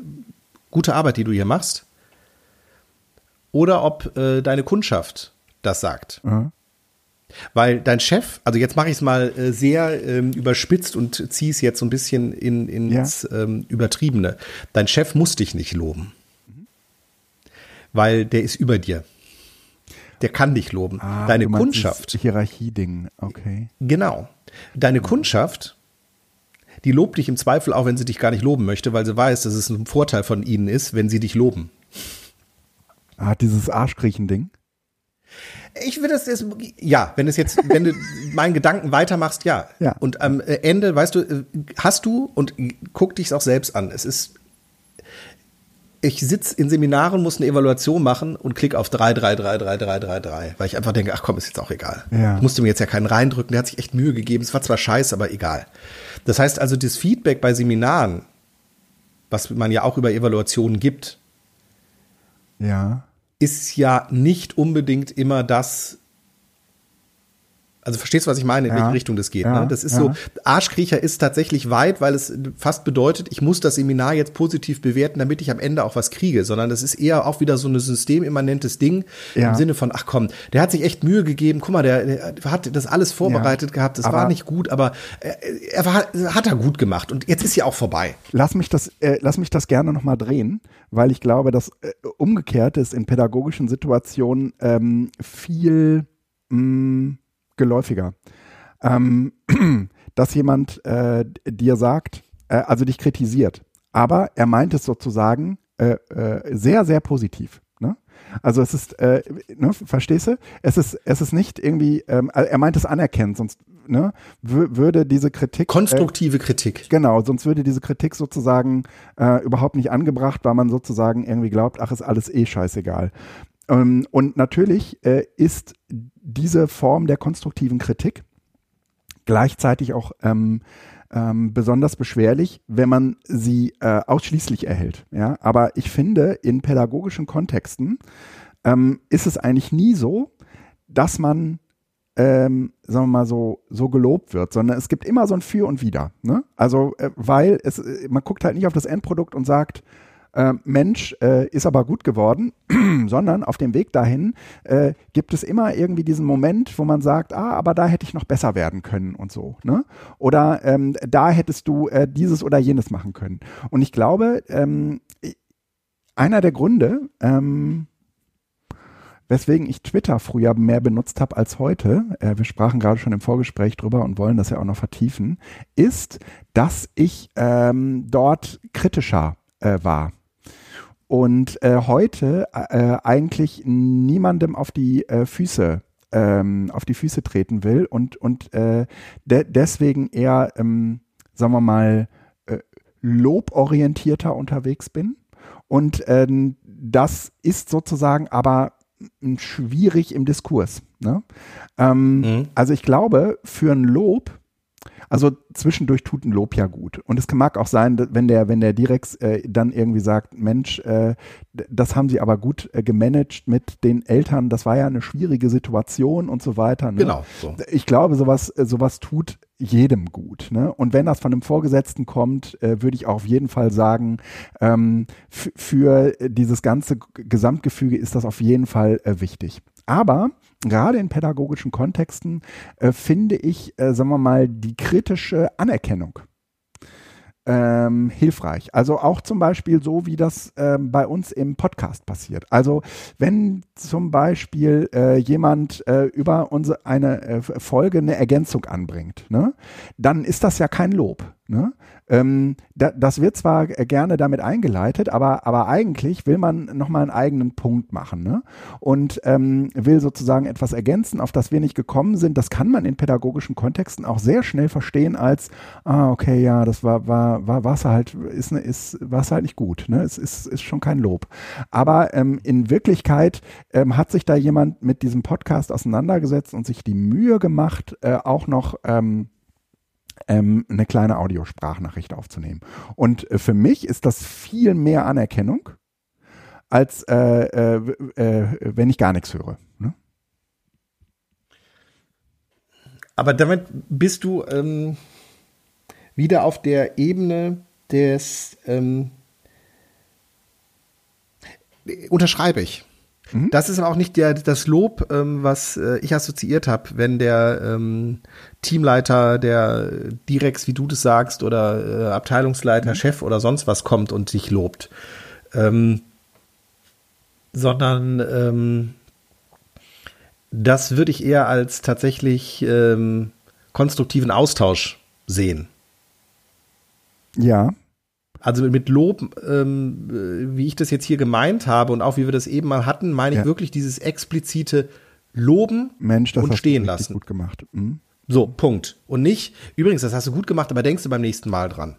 B: gute Arbeit, die du hier machst, oder ob äh, deine Kundschaft das sagt. Mhm. Weil dein Chef, also jetzt mache ich es mal äh, sehr ähm, überspitzt und ziehe es jetzt so ein bisschen in, ins ja. ähm, Übertriebene. Dein Chef muss dich nicht loben. Mhm. Weil der ist über dir. Der kann dich loben. Ah, Deine Kundschaft.
A: Hierarchie-Ding, okay.
B: Genau. Deine Kundschaft, die lobt dich im Zweifel auch, wenn sie dich gar nicht loben möchte, weil sie weiß, dass es ein Vorteil von ihnen ist, wenn sie dich loben.
A: Ah, dieses Arschkriechen-Ding?
B: Ich will das jetzt, ja, wenn es jetzt, wenn du [laughs] meinen Gedanken weitermachst, ja. ja. Und am Ende, weißt du, hast du und guck dich auch selbst an. Es ist ich sitze in Seminaren, muss eine Evaluation machen und klicke auf 3, 3, 3, 3, 3, 3, 3, weil ich einfach denke, ach komm, ist jetzt auch egal. Ja. Ich musste mir jetzt ja keinen reindrücken, der hat sich echt Mühe gegeben. Es war zwar scheiße, aber egal. Das heißt also, das Feedback bei Seminaren, was man ja auch über Evaluationen gibt,
A: ja.
B: ist ja nicht unbedingt immer das, also verstehst du, was ich meine, in ja. welche Richtung das geht? Ja. Ne? Das ist ja. so, Arschkriecher ist tatsächlich weit, weil es fast bedeutet, ich muss das Seminar jetzt positiv bewerten, damit ich am Ende auch was kriege, sondern das ist eher auch wieder so ein systemimmanentes Ding im Sinne von, ach komm, der hat sich echt Mühe gegeben, guck mal, der, der hat das alles vorbereitet gehabt, das aber war nicht gut, aber er, er war, hat er gut gemacht und jetzt ist ja auch vorbei.
A: Lass mich das, äh, lass mich das gerne nochmal drehen, weil ich glaube, dass äh, umgekehrt ist in pädagogischen Situationen ähm, viel mh, mm, geläufiger. Ähm, [clears throat] dass jemand äh, dir sagt, äh, also dich kritisiert, aber er meint es sozusagen äh, äh sehr, sehr positiv. Ne? Also es ist, äh, ne, verstehst du? Es ist, es ist nicht irgendwie, ähm, er meint es anerkennen, sonst ne, würde diese Kritik.
B: Äh, Konstruktive Kritik.
A: Genau, sonst würde diese Kritik sozusagen überhaupt nicht angebracht, weil man sozusagen irgendwie glaubt, ach, ist alles eh scheißegal. Ähm, und natürlich äh, ist diese Form der konstruktiven Kritik gleichzeitig auch ähm, ähm, besonders beschwerlich, wenn man sie äh, ausschließlich erhält. Ja? Aber ich finde, in pädagogischen Kontexten ähm, ist es eigentlich nie so, dass man ähm, sagen wir mal so, so gelobt wird, sondern es gibt immer so ein Für und Wider. Ne? Also, äh, weil es, äh, man guckt halt nicht auf das Endprodukt und sagt, äh, Mensch, äh, ist aber gut geworden, [clears throat] sondern auf dem Weg dahin äh, gibt es immer irgendwie diesen Moment, wo man sagt, ah, aber da hätte ich noch besser werden können und so. Ne? Oder ähm, da hättest du äh, dieses oder jenes machen können. Und ich glaube, ähm, einer der Gründe, ähm, weswegen ich Twitter früher mehr benutzt habe als heute, äh, wir sprachen gerade schon im Vorgespräch drüber und wollen das ja auch noch vertiefen, ist, dass ich ähm, dort kritischer äh, war und äh, heute äh, eigentlich niemandem auf die äh, Füße ähm, auf die Füße treten will und und äh, de deswegen eher ähm, sagen wir mal äh, loborientierter unterwegs bin und ähm, das ist sozusagen aber schwierig im Diskurs. Ne? Ähm, mhm. Also ich glaube, für ein Lob also zwischendurch tut ein Lob ja gut. Und es mag auch sein, wenn der, wenn der Direx äh, dann irgendwie sagt, Mensch, äh, das haben sie aber gut äh, gemanagt mit den Eltern, das war ja eine schwierige Situation und so weiter. Ne?
B: Genau. So.
A: Ich glaube, sowas, äh, sowas tut jedem gut. Ne? Und wenn das von einem Vorgesetzten kommt, äh, würde ich auch auf jeden Fall sagen, ähm, für dieses ganze Gesamtgefüge ist das auf jeden Fall äh, wichtig. Aber gerade in pädagogischen Kontexten äh, finde ich, äh, sagen wir mal, die kritische Anerkennung. Äh, ähm, hilfreich. Also auch zum Beispiel so, wie das ähm, bei uns im Podcast passiert. Also wenn zum Beispiel äh, jemand äh, über unsere eine äh, Folge eine Ergänzung anbringt, ne, dann ist das ja kein Lob. Ne? Ähm, da, das wird zwar gerne damit eingeleitet, aber, aber eigentlich will man nochmal einen eigenen Punkt machen ne? und ähm, will sozusagen etwas ergänzen, auf das wir nicht gekommen sind. Das kann man in pädagogischen Kontexten auch sehr schnell verstehen als, ah, okay, ja, das war, war, war, war's halt, ist, ist, war's halt nicht gut. Ne? Es ist, ist schon kein Lob. Aber ähm, in Wirklichkeit ähm, hat sich da jemand mit diesem Podcast auseinandergesetzt und sich die Mühe gemacht, äh, auch noch ähm, ähm, eine kleine Audiosprachnachricht aufzunehmen. Und äh, für mich ist das viel mehr Anerkennung, als äh, äh, äh, wenn ich gar nichts höre. Ne?
B: Aber damit bist du ähm, wieder auf der Ebene des ähm, unterschreibe ich. Mhm. Das ist aber auch nicht der, das Lob, ähm, was äh, ich assoziiert habe, wenn der ähm, Teamleiter, der Direx, wie du das sagst, oder äh, Abteilungsleiter, mhm. Chef oder sonst was kommt und sich lobt. Ähm, sondern ähm, das würde ich eher als tatsächlich ähm, konstruktiven Austausch sehen.
A: Ja.
B: Also mit Lob, ähm, äh, wie ich das jetzt hier gemeint habe und auch wie wir das eben mal hatten, meine ja. ich wirklich dieses explizite Loben
A: Mensch, das
B: und
A: hast
B: stehen
A: du
B: lassen.
A: gut gemacht. Mhm.
B: So, Punkt. Und nicht, übrigens, das hast du gut gemacht, aber denkst du beim nächsten Mal dran.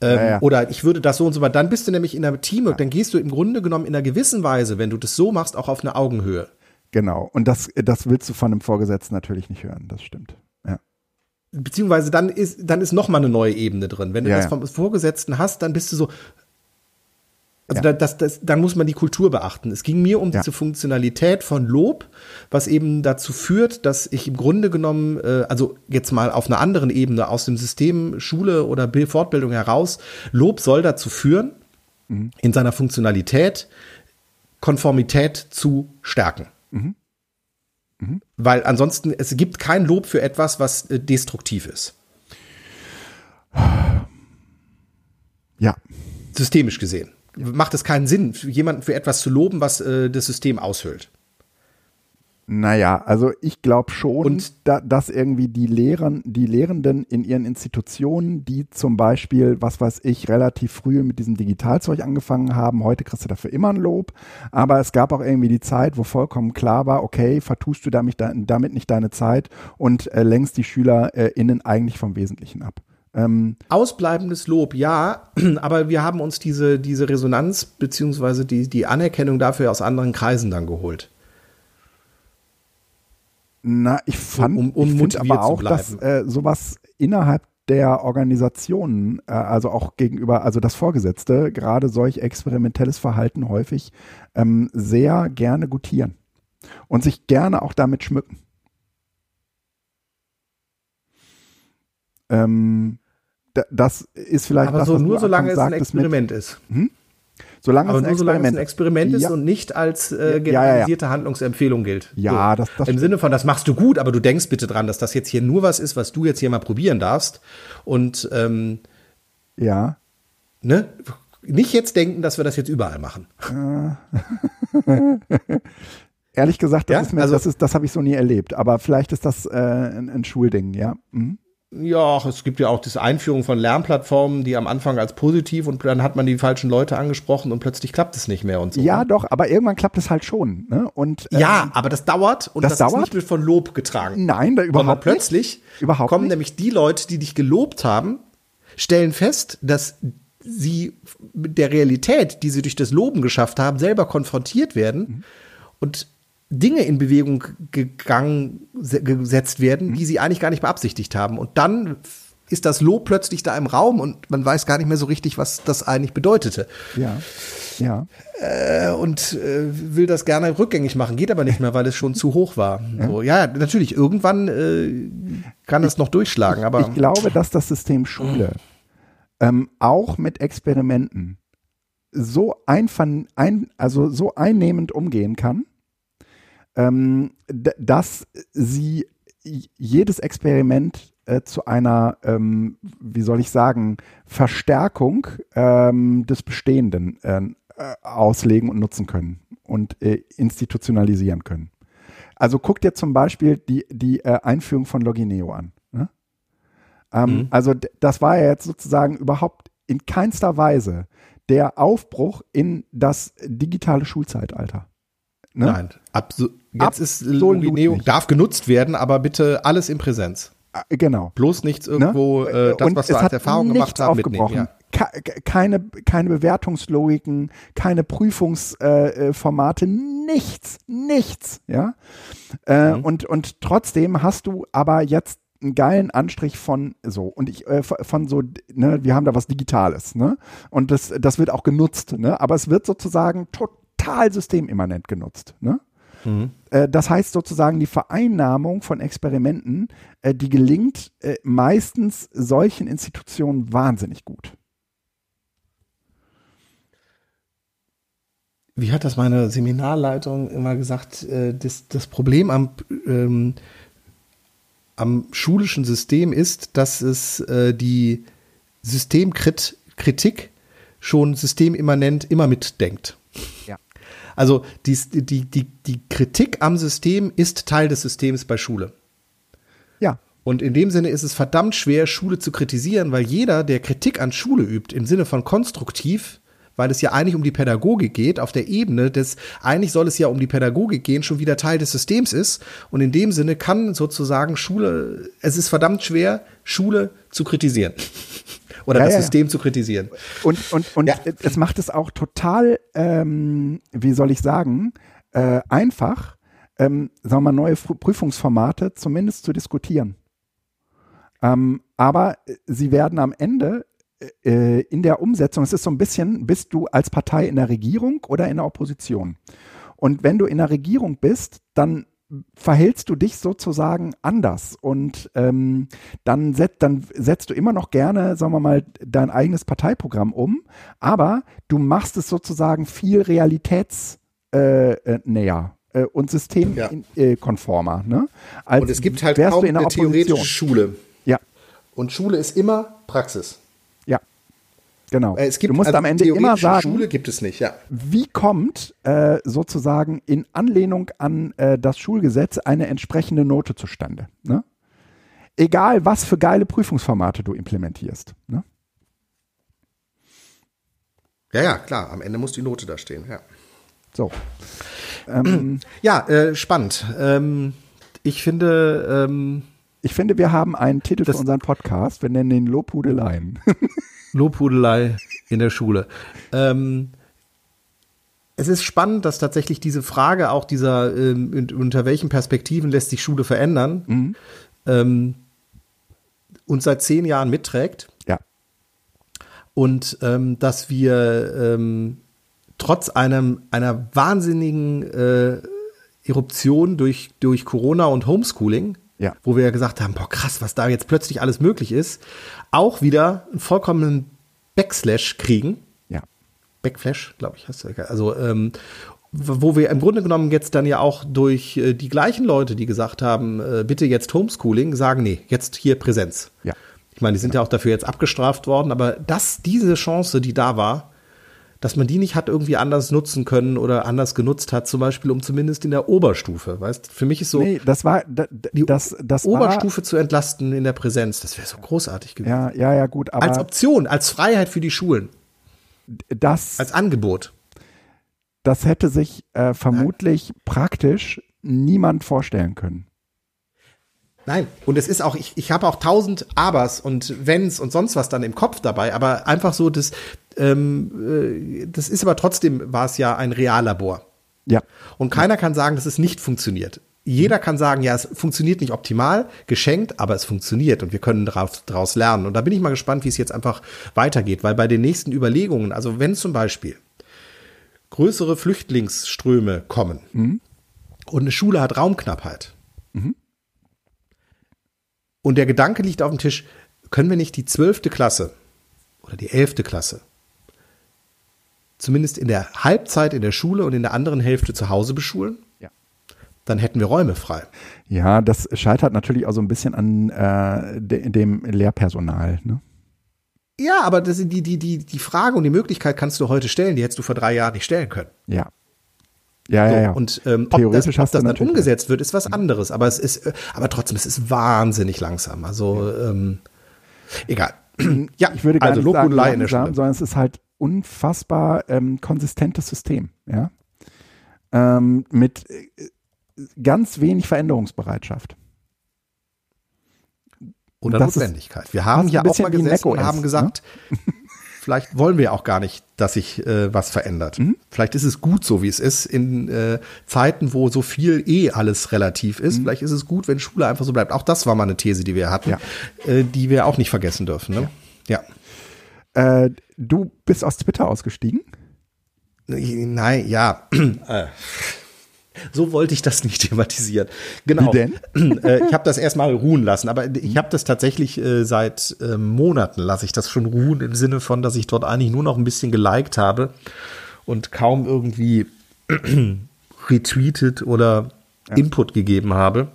B: Ähm, ja, ja. Oder ich würde das so und so, weil dann bist du nämlich in einer Teamwork, dann gehst du im Grunde genommen in einer gewissen Weise, wenn du das so machst, auch auf eine Augenhöhe.
A: Genau. Und das, das willst du von einem Vorgesetzten natürlich nicht hören, das stimmt
B: beziehungsweise dann ist, dann ist noch mal eine neue Ebene drin. Wenn du ja, das vom Vorgesetzten hast, dann bist du so, also ja. das, das, dann muss man die Kultur beachten. Es ging mir um ja. diese Funktionalität von Lob, was eben dazu führt, dass ich im Grunde genommen, äh, also jetzt mal auf einer anderen Ebene aus dem System Schule oder Fortbildung heraus, Lob soll dazu führen, mhm. in seiner Funktionalität Konformität zu stärken. Mhm. Mhm. Weil ansonsten, es gibt kein Lob für etwas, was äh, destruktiv ist.
A: Ja.
B: Systemisch gesehen. Macht es keinen Sinn, jemanden für etwas zu loben, was äh, das System aushöhlt.
A: Naja, also ich glaube schon, und, da, dass irgendwie die, Lehren, die Lehrenden in ihren Institutionen, die zum Beispiel, was weiß ich, relativ früh mit diesem Digitalzeug angefangen haben, heute kriegst du dafür immer ein Lob, aber es gab auch irgendwie die Zeit, wo vollkommen klar war, okay, vertust du damit, damit nicht deine Zeit und äh, lenkst die SchülerInnen äh, eigentlich vom Wesentlichen ab.
B: Ähm, Ausbleibendes Lob, ja, [clears throat] aber wir haben uns diese, diese Resonanz beziehungsweise die, die Anerkennung dafür aus anderen Kreisen dann geholt.
A: Na, ich fand, um, um ich finde aber auch, dass äh, sowas innerhalb der Organisationen, äh, also auch gegenüber, also das Vorgesetzte, gerade solch experimentelles Verhalten häufig ähm, sehr gerne gutieren und sich gerne auch damit schmücken. Ähm, das ist vielleicht
B: aber
A: das,
B: so nur solange es ein Experiment mit, ist. Hm?
A: Solange
B: Aber es nur solange es ein Experiment ist ja. und nicht als äh, generalisierte ja, ja, Handlungsempfehlung gilt.
A: Ja, so. das, das
B: Im Sinne von, das machst du gut, aber du denkst bitte dran, dass das jetzt hier nur was ist, was du jetzt hier mal probieren darfst. Und ähm,
A: ja.
B: Ne? Nicht jetzt denken, dass wir das jetzt überall machen. [laughs]
A: Ehrlich gesagt, das, ist mir, also, das, das habe ich so nie erlebt. Aber vielleicht ist das äh, ein, ein Schulding, ja. Mhm.
B: Ja, es gibt ja auch diese Einführung von Lernplattformen, die am Anfang als positiv und dann hat man die falschen Leute angesprochen und plötzlich klappt es nicht mehr und so.
A: Ja, ne? doch, aber irgendwann klappt es halt schon. Ne? Und,
B: ähm, ja, aber das dauert und das, das dauert? ist nicht von Lob getragen.
A: Nein, da überhaupt
B: Sondern plötzlich
A: nicht. Überhaupt
B: kommen
A: nicht.
B: nämlich die Leute, die dich gelobt haben, stellen fest, dass sie mit der Realität, die sie durch das Loben geschafft haben, selber konfrontiert werden mhm. und Dinge in Bewegung gegangen, gesetzt werden, mhm. die sie eigentlich gar nicht beabsichtigt haben. Und dann ist das Lob plötzlich da im Raum und man weiß gar nicht mehr so richtig, was das eigentlich bedeutete.
A: Ja. Ja.
B: Äh, und äh, will das gerne rückgängig machen, geht aber nicht mehr, weil es schon zu hoch war. Ja, so, ja natürlich, irgendwann äh, kann das noch durchschlagen, aber.
A: Ich glaube, dass das System Schule ähm, auch mit Experimenten so ein, also so einnehmend umgehen kann, ähm, dass sie jedes Experiment äh, zu einer, ähm, wie soll ich sagen, Verstärkung ähm, des Bestehenden äh, äh auslegen und nutzen können und äh, institutionalisieren können. Also guck dir zum Beispiel die, die äh, Einführung von Logineo an. Ne? Ähm, mhm. Also das war ja jetzt sozusagen überhaupt in keinster Weise der Aufbruch in das digitale Schulzeitalter.
B: Ne? Nein, abso jetzt ist Logineo, darf genutzt werden, aber bitte alles in Präsenz.
A: Ah, genau.
B: Bloß nichts irgendwo, ne? äh, das, was wir als Erfahrung gemacht haben, mitnehmen. Ja.
A: Keine, keine Bewertungslogiken, keine Prüfungsformate, äh, nichts, nichts, ja. Äh, mhm. und, und trotzdem hast du aber jetzt einen geilen Anstrich von so und ich äh, von so ne wir haben da was digitales ne und das das wird auch genutzt ne aber es wird sozusagen total systemimmanent genutzt ne Mhm. Äh, das heißt sozusagen die Vereinnahmung von Experimenten, äh, die gelingt äh, meistens solchen Institutionen wahnsinnig gut.
B: Wie hat das meine Seminarleitung immer gesagt? Das, das Problem am, ähm, am schulischen System ist, dass es die Systemkritik schon systemimmanent immer mitdenkt. Ja. Also die, die, die, die Kritik am System ist Teil des Systems bei Schule.
A: Ja.
B: Und in dem Sinne ist es verdammt schwer, Schule zu kritisieren, weil jeder, der Kritik an Schule übt, im Sinne von konstruktiv, weil es ja eigentlich um die Pädagogik geht, auf der Ebene des, eigentlich soll es ja um die Pädagogik gehen, schon wieder Teil des Systems ist. Und in dem Sinne kann sozusagen Schule, es ist verdammt schwer, Schule zu kritisieren oder ja, das ja, System zu kritisieren.
A: Und, und, und es macht es auch total, ähm, wie soll ich sagen, äh, einfach, ähm, sagen wir mal, neue Prüfungsformate zumindest zu diskutieren. Ähm, aber sie werden am Ende äh, in der Umsetzung, es ist so ein bisschen, bist du als Partei in der Regierung oder in der Opposition? Und wenn du in der Regierung bist, dann verhältst du dich sozusagen anders und ähm, dann, set, dann setzt du immer noch gerne, sagen wir mal, dein eigenes Parteiprogramm um, aber du machst es sozusagen viel realitätsnäher. Äh, äh, und systemkonformer. Ja. Ne?
B: und es gibt halt kaum eine theoretische Schule.
A: Ja.
B: Und Schule ist immer Praxis.
A: Genau.
B: Äh, es gibt,
A: du musst
B: also
A: am Ende immer sagen,
B: Schule gibt es nicht, ja.
A: Wie kommt äh, sozusagen in Anlehnung an äh, das Schulgesetz eine entsprechende Note zustande? Ne? Egal, was für geile Prüfungsformate du implementierst. Ne?
B: Ja, ja, klar. Am Ende muss die Note da stehen, ja.
A: So.
B: Ähm, [clears throat] ja, äh, spannend. Ähm, ich finde. Ähm,
A: ich finde, wir haben einen Titel für unseren Podcast. Wir nennen ihn Lobhudeleien. [laughs]
B: Lobhudelei in der Schule. Ähm, es ist spannend, dass tatsächlich diese Frage auch dieser, ähm, unter welchen Perspektiven lässt sich Schule verändern, mhm. ähm, uns seit zehn Jahren mitträgt.
A: Ja.
B: Und ähm, dass wir ähm, trotz einem, einer wahnsinnigen äh, Eruption durch, durch Corona und Homeschooling,
A: ja.
B: wo wir ja gesagt haben, boah krass, was da jetzt plötzlich alles möglich ist, auch wieder einen vollkommenen Backslash kriegen.
A: Ja.
B: Backflash, glaube ich, heißt das. Also, ähm, wo wir im Grunde genommen jetzt dann ja auch durch äh, die gleichen Leute, die gesagt haben, äh, bitte jetzt Homeschooling, sagen, nee, jetzt hier Präsenz.
A: Ja.
B: Ich meine, die sind ja auch dafür jetzt abgestraft worden, aber das, diese Chance, die da war, dass man die nicht hat irgendwie anders nutzen können oder anders genutzt hat, zum Beispiel um zumindest in der Oberstufe, weißt? Für mich ist so,
A: nee, das war da,
B: die das, das Oberstufe war, zu entlasten in der Präsenz, das wäre so großartig
A: gewesen. Ja, ja, ja, gut,
B: aber als Option, als Freiheit für die Schulen,
A: das
B: als Angebot,
A: das hätte sich äh, vermutlich praktisch niemand vorstellen können.
B: Nein, und es ist auch, ich, ich habe auch tausend Abers und Wenns und sonst was dann im Kopf dabei, aber einfach so, das, ähm, äh, das ist aber trotzdem, war es ja ein Reallabor.
A: Ja.
B: Und keiner kann sagen, dass es nicht funktioniert. Jeder kann sagen, ja, es funktioniert nicht optimal, geschenkt, aber es funktioniert und wir können daraus, daraus lernen. Und da bin ich mal gespannt, wie es jetzt einfach weitergeht, weil bei den nächsten Überlegungen, also wenn zum Beispiel größere Flüchtlingsströme kommen mhm. und eine Schule hat Raumknappheit. Und der Gedanke liegt auf dem Tisch, können wir nicht die zwölfte Klasse oder die elfte Klasse zumindest in der Halbzeit in der Schule und in der anderen Hälfte zu Hause beschulen?
A: Ja.
B: dann hätten wir Räume frei.
A: Ja, das scheitert natürlich auch so ein bisschen an äh, de, dem Lehrpersonal. Ne?
B: Ja, aber das, die, die, die, die Frage und die Möglichkeit kannst du heute stellen, die hättest du vor drei Jahren nicht stellen können.
A: Ja. Ja, so, ja, ja.
B: Und ähm, Theoretisch ob das, ob das dann umgesetzt wird, ist was anderes. Aber es ist, äh, aber trotzdem, es ist wahnsinnig langsam. Also ähm, egal. [clears throat]
A: ja, ich würde gar also nicht sagen langsam, sondern es ist halt unfassbar ähm, konsistentes System. Ja, ähm, mit äh, ganz wenig Veränderungsbereitschaft.
B: Oder Notwendigkeit. Wir haben ja auch mal gesessen und haben gesagt, ne? [laughs] vielleicht wollen wir auch gar nicht, dass sich äh, was verändert. Mhm. Vielleicht ist es gut so, wie es ist, in äh, Zeiten, wo so viel eh alles relativ ist. Mhm. Vielleicht ist es gut, wenn Schule einfach so bleibt. Auch das war mal eine These, die wir hatten, ja. äh, die wir auch nicht vergessen dürfen. Ne? Ja.
A: ja. Äh, du bist aus Twitter ausgestiegen?
B: Nein, ja. [laughs] So wollte ich das nicht [laughs] thematisieren. Genau. Wie denn? [clears throat] Äh, ich habe das erstmal ruhen lassen, aber ich habe das tatsächlich äh, seit äh, Monaten lasse ich das schon ruhen im Sinne von, dass ich dort eigentlich nur noch ein bisschen geliked habe und kaum irgendwie [clears throat] retweetet oder ja. Input gegeben habe,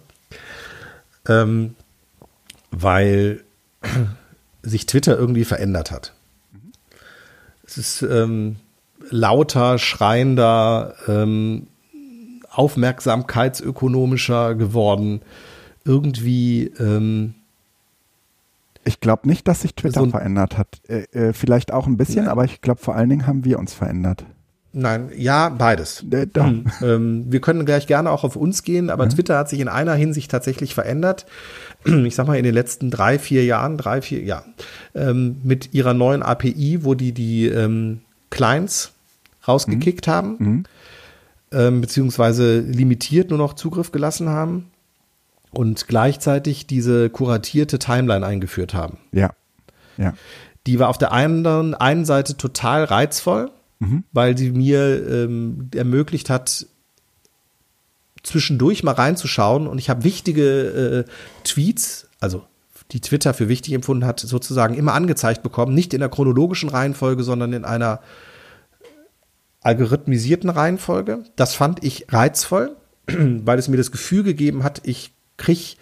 B: ähm, weil [clears throat] sich Twitter irgendwie verändert hat. Es ist ähm, lauter, schreiender, ähm, aufmerksamkeitsökonomischer geworden. Irgendwie. Ähm,
A: ich glaube nicht, dass sich Twitter so verändert hat. Äh, äh, vielleicht auch ein bisschen, nein. aber ich glaube vor allen Dingen haben wir uns verändert.
B: Nein, ja, beides. Äh, hm. ähm, wir können gleich gerne auch auf uns gehen, aber mhm. Twitter hat sich in einer Hinsicht tatsächlich verändert. Ich sag mal in den letzten drei, vier Jahren, drei, vier, ja, ähm, mit ihrer neuen API, wo die die ähm, Clients rausgekickt mhm. haben. Mhm ähm, beziehungsweise limitiert nur noch Zugriff gelassen haben und gleichzeitig diese kuratierte Timeline eingeführt haben.
A: Ja. Ja.
B: Die war auf der einen, einen Seite total reizvoll, mhm. weil sie mir ähm, ermöglicht hat, zwischendurch mal reinzuschauen und ich habe wichtige äh, Tweets, also die Twitter für wichtig empfunden hat, sozusagen immer angezeigt bekommen, nicht in der chronologischen Reihenfolge, sondern in einer algorithmisierten Reihenfolge. Das fand ich reizvoll, [clears throat] weil es mir das Gefühl gegeben hat, ich kriege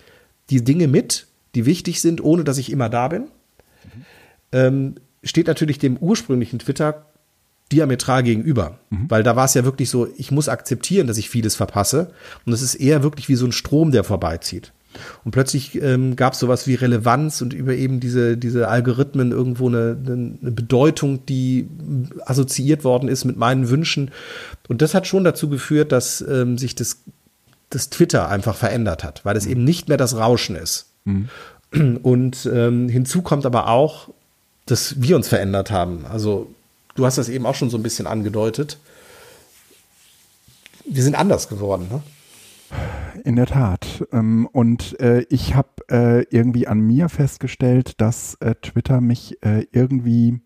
B: die Dinge mit, die wichtig sind, ohne dass ich immer da bin. Mhm. Ähm, steht natürlich dem ursprünglichen Twitter diametral gegenüber, mhm. weil da war es ja wirklich so, ich muss akzeptieren, dass ich vieles verpasse und es ist eher wirklich wie so ein Strom, der vorbeizieht. Und plötzlich ähm, gab es sowas wie Relevanz und über eben diese, diese Algorithmen irgendwo eine, eine Bedeutung, die assoziiert worden ist mit meinen Wünschen. Und das hat schon dazu geführt, dass ähm, sich das, das Twitter einfach verändert hat, weil es mhm. eben nicht mehr das Rauschen ist. Mhm. Und ähm, hinzu kommt aber auch, dass wir uns verändert haben. Also du hast das eben auch schon so ein bisschen angedeutet. Wir sind anders geworden. Ne?
A: In der Tat. Ähm, und äh, ich habe äh, irgendwie an mir festgestellt, dass äh, Twitter mich irgendwie,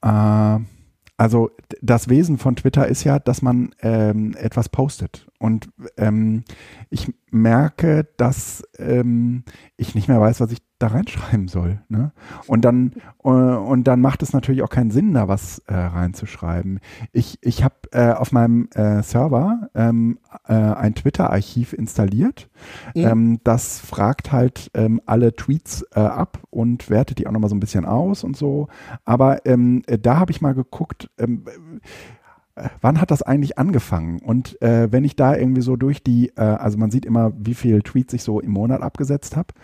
A: also das Wesen von Twitter ist ja, dass man ähm, etwas postet. Und ähm, ich merke, dass ich nicht mehr weiß, was ich da reinschreiben soll. Ne? Und dann äh, und dann macht es natürlich auch keinen Sinn, da was äh, reinzuschreiben. Ich ich habe äh, auf meinem äh, Server ähm, äh, ein Twitter-Archiv installiert. Mhm. Ähm, das fragt halt ähm, alle Tweets äh, ab und wertet die auch nochmal so ein bisschen aus und so. Aber ähm, da habe ich mal geguckt. Wann hat das eigentlich angefangen? Und äh, wenn ich da irgendwie so durch die, äh, also man sieht immer, wie viel Tweets ich so im Monat abgesetzt habe.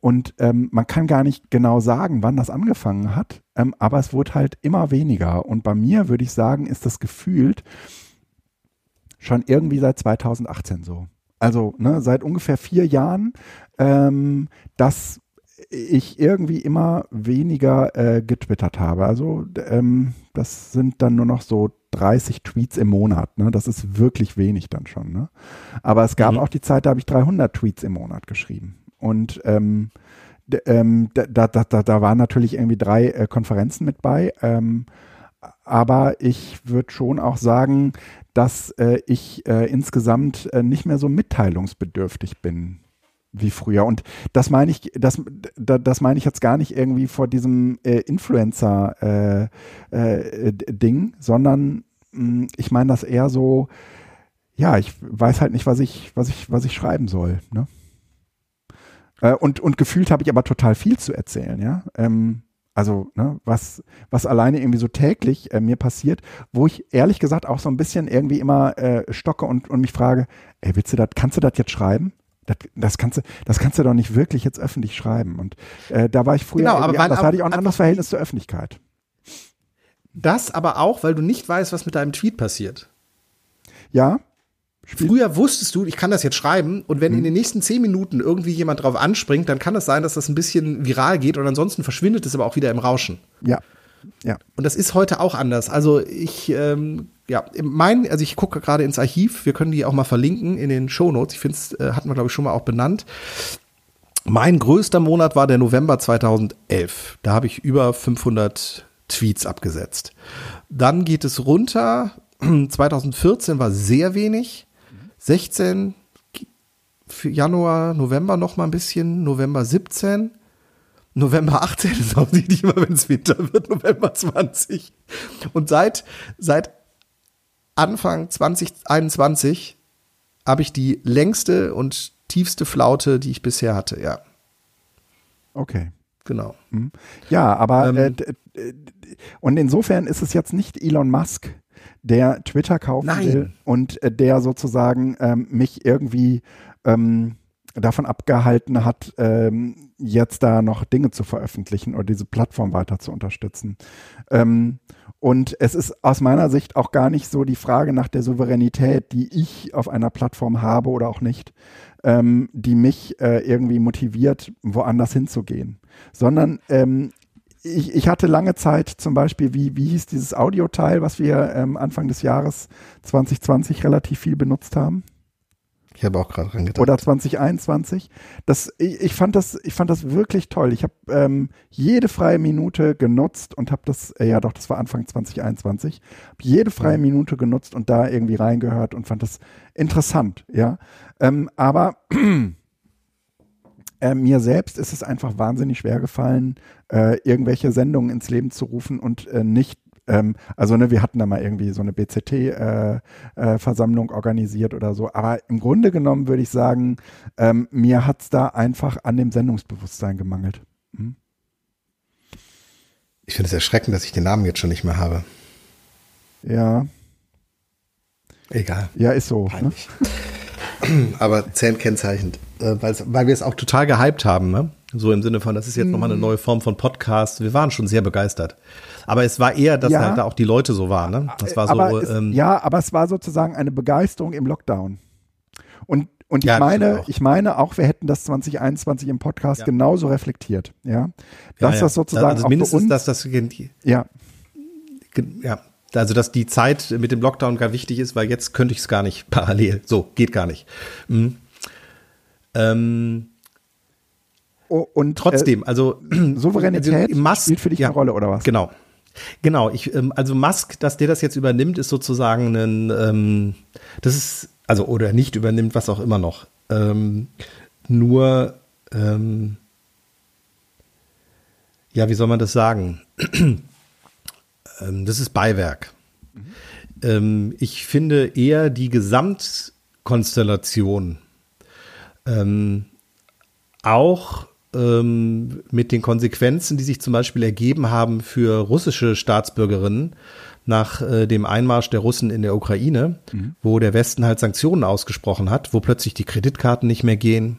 A: Und ähm, man kann gar nicht genau sagen, wann das angefangen hat, ähm, aber es wurde halt immer weniger. Und bei mir würde ich sagen, ist das gefühlt schon irgendwie seit 2018 so. Also ne, seit ungefähr vier Jahren, ähm, dass ich irgendwie immer weniger äh, getwittert habe. Also ähm, das sind dann nur noch so 30 Tweets im Monat. Ne? Das ist wirklich wenig dann schon. Ne? Aber es gab mhm. auch die Zeit, da habe ich 300 Tweets im Monat geschrieben. Und ähm, ähm, da, da, da, da waren natürlich irgendwie drei äh, Konferenzen mit bei. Ähm, aber ich würde schon auch sagen, dass äh, ich äh, insgesamt äh, nicht mehr so mitteilungsbedürftig bin wie früher. Und das meine ich, das, das meine ich jetzt gar nicht irgendwie vor diesem äh, Influencer-Ding, äh, sondern mh, hm, ich meine das eher so, ja, ich weiß halt nicht, was ich, was ich, was ich schreiben soll. Ne? Äh, und, und gefühlt habe ich aber total viel zu erzählen, ja. Ähm, also, ne, was, was alleine irgendwie so täglich äh, mir passiert, wo ich ehrlich gesagt auch so ein bisschen irgendwie immer äh, stocke und, und mich frage, ey, willst du das, kannst du das jetzt schreiben? Das, das, kannst du, das kannst du doch nicht wirklich jetzt öffentlich schreiben. Und äh, da war ich früher,
B: genau, aber weil,
A: das hatte ich auch ein anderes Verhältnis zur Öffentlichkeit.
B: Das aber auch, weil du nicht weißt, was mit deinem Tweet passiert.
A: Ja,
B: Früher wusstest du, ich kann das jetzt schreiben und wenn mhm. in den nächsten zehn Minuten irgendwie jemand drauf anspringt, dann kann es sein, dass das ein bisschen viral geht und ansonsten verschwindet es aber auch wieder im Rauschen.
A: Ja. Ja.
B: Und das ist heute auch anders. Also ich, ähm, ja, mein, also ich gucke gerade ins Archiv, wir können die auch mal verlinken in den Shownotes. Ich finde es, äh, hatten wir, glaube ich, schon mal auch benannt. Mein größter Monat war der November 2011. Da habe ich über 500 Tweets abgesetzt. Dann geht es runter. [clears throat] 2014 war sehr wenig. 16, Januar, November noch mal ein bisschen, November 17, November 18 [laughs] ist nicht immer, wenn es Winter wird, November 20. Und seit, seit Anfang 2021 habe ich die längste und tiefste Flaute, die ich bisher hatte, ja.
A: Okay.
B: Genau.
A: Mhm. Ja, aber ähm, äh, und insofern ist es jetzt nicht Elon Musk, der Twitter kaufen Nein. will und äh, der sozusagen ähm, mich irgendwie ähm, davon abgehalten hat, ähm, jetzt da noch Dinge zu veröffentlichen oder diese Plattform weiter zu unterstützen. Ähm, und es ist aus meiner Sicht auch gar nicht so die Frage nach der Souveränität, die ich auf einer Plattform habe oder auch nicht, ähm, die mich äh, irgendwie motiviert, woanders hinzugehen, sondern ähm, ich, ich hatte lange Zeit zum Beispiel, wie, wie hieß dieses Audioteil, was wir ähm, Anfang des Jahres 2020 relativ viel benutzt haben?
B: Ich habe auch gerade dran gedacht.
A: Oder 2021. Das, ich, ich, fand das, ich fand das wirklich toll. Ich habe ähm, jede freie Minute genutzt und habe das, äh, ja doch, das war Anfang 2021, hab jede freie Minute genutzt und da irgendwie reingehört und fand das interessant, ja. Ähm, aber [clears throat] äh, mir selbst ist es einfach wahnsinnig schwer gefallen, äh, irgendwelche Sendungen ins Leben zu rufen und äh, nicht ähm, also ne, wir hatten da mal irgendwie so eine BCT-Versammlung äh, äh, organisiert oder so. Aber im Grunde genommen würde ich sagen, ähm, mir hat es da einfach an dem Sendungsbewusstsein gemangelt. Hm?
B: Ich finde es erschreckend, dass ich den Namen jetzt schon nicht mehr habe.
A: Ja.
B: Egal.
A: Ja, ist so. Ne?
B: Aber zählen kennzeichnend. Äh, weil wir es auch total gehypt haben, ne? So im Sinne von, das ist jetzt mhm. nochmal eine neue Form von Podcast. Wir waren schon sehr begeistert. Aber es war eher, dass ja. halt da auch die Leute so waren, ne? Das war
A: so. Es, ähm, ja, aber es war sozusagen eine Begeisterung im Lockdown. Und und ich ja, meine, ich meine auch, wir hätten das 2021 im Podcast ja. genauso reflektiert, ja. Dass das sozusagen also
B: auch mindestens, uns, dass das
A: ja.
B: ja, also dass die Zeit mit dem Lockdown gar wichtig ist, weil jetzt könnte ich es gar nicht parallel. So, geht gar nicht. Mhm. Ähm,
A: und
B: trotzdem,
A: äh, also [clears throat] Souveränität
B: also Musk,
A: spielt für dich ja, eine Rolle oder was?
B: Genau. Genau, ich, ähm, also Musk, dass der das jetzt übernimmt, ist sozusagen ein, ähm, das ist, also oder nicht übernimmt, was auch immer noch. Ähm, nur, ähm, ja, wie soll man das sagen? [clears throat] Ähm, das ist Beiwerk. Mhm. ich finde eher die Gesamtkonstellation ähm, auch ähm, mit den Konsequenzen, die sich zum Beispiel ergeben haben für russische Staatsbürgerinnen nach äh, dem Einmarsch der Russen in der Ukraine, mhm. wo der Westen halt Sanktionen ausgesprochen hat, wo plötzlich die Kreditkarten nicht mehr gehen,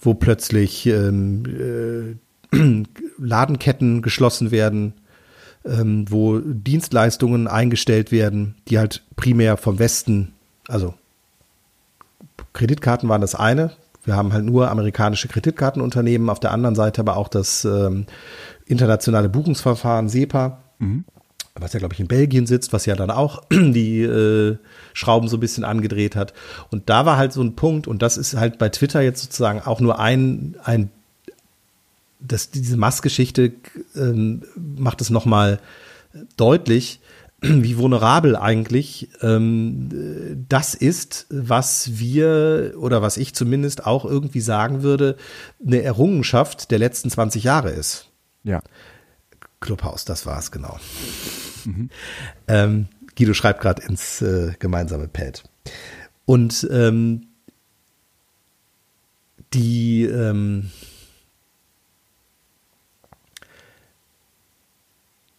B: wo plötzlich ähm, äh, [clears throat] Ladenketten geschlossen werden, ähm, wo Dienstleistungen eingestellt werden, die halt primär vom Westen, also Kreditkarten waren das eine. Wir haben halt nur amerikanische Kreditkartenunternehmen, auf der anderen Seite aber auch das ähm, internationale Buchungsverfahren SEPA, mhm. was ja, glaube ich, in Belgien sitzt, was ja dann auch [clears throat] die äh, Schrauben so ein bisschen angedreht hat. Und da war halt so ein Punkt, und das ist halt bei Twitter jetzt sozusagen auch nur ein, ein das, diese Massgeschichte ähm, macht es nochmal deutlich, [clears throat] wie vulnerabel eigentlich ähm, das ist, was wir oder was ich zumindest auch irgendwie sagen würde, eine Errungenschaft der letzten 20 Jahre ist.
A: Ja.
B: Clubhaus, das war es genau. Mhm. Ähm, Guido schreibt gerade ins äh, gemeinsame Pad. Und ähm, die ähm,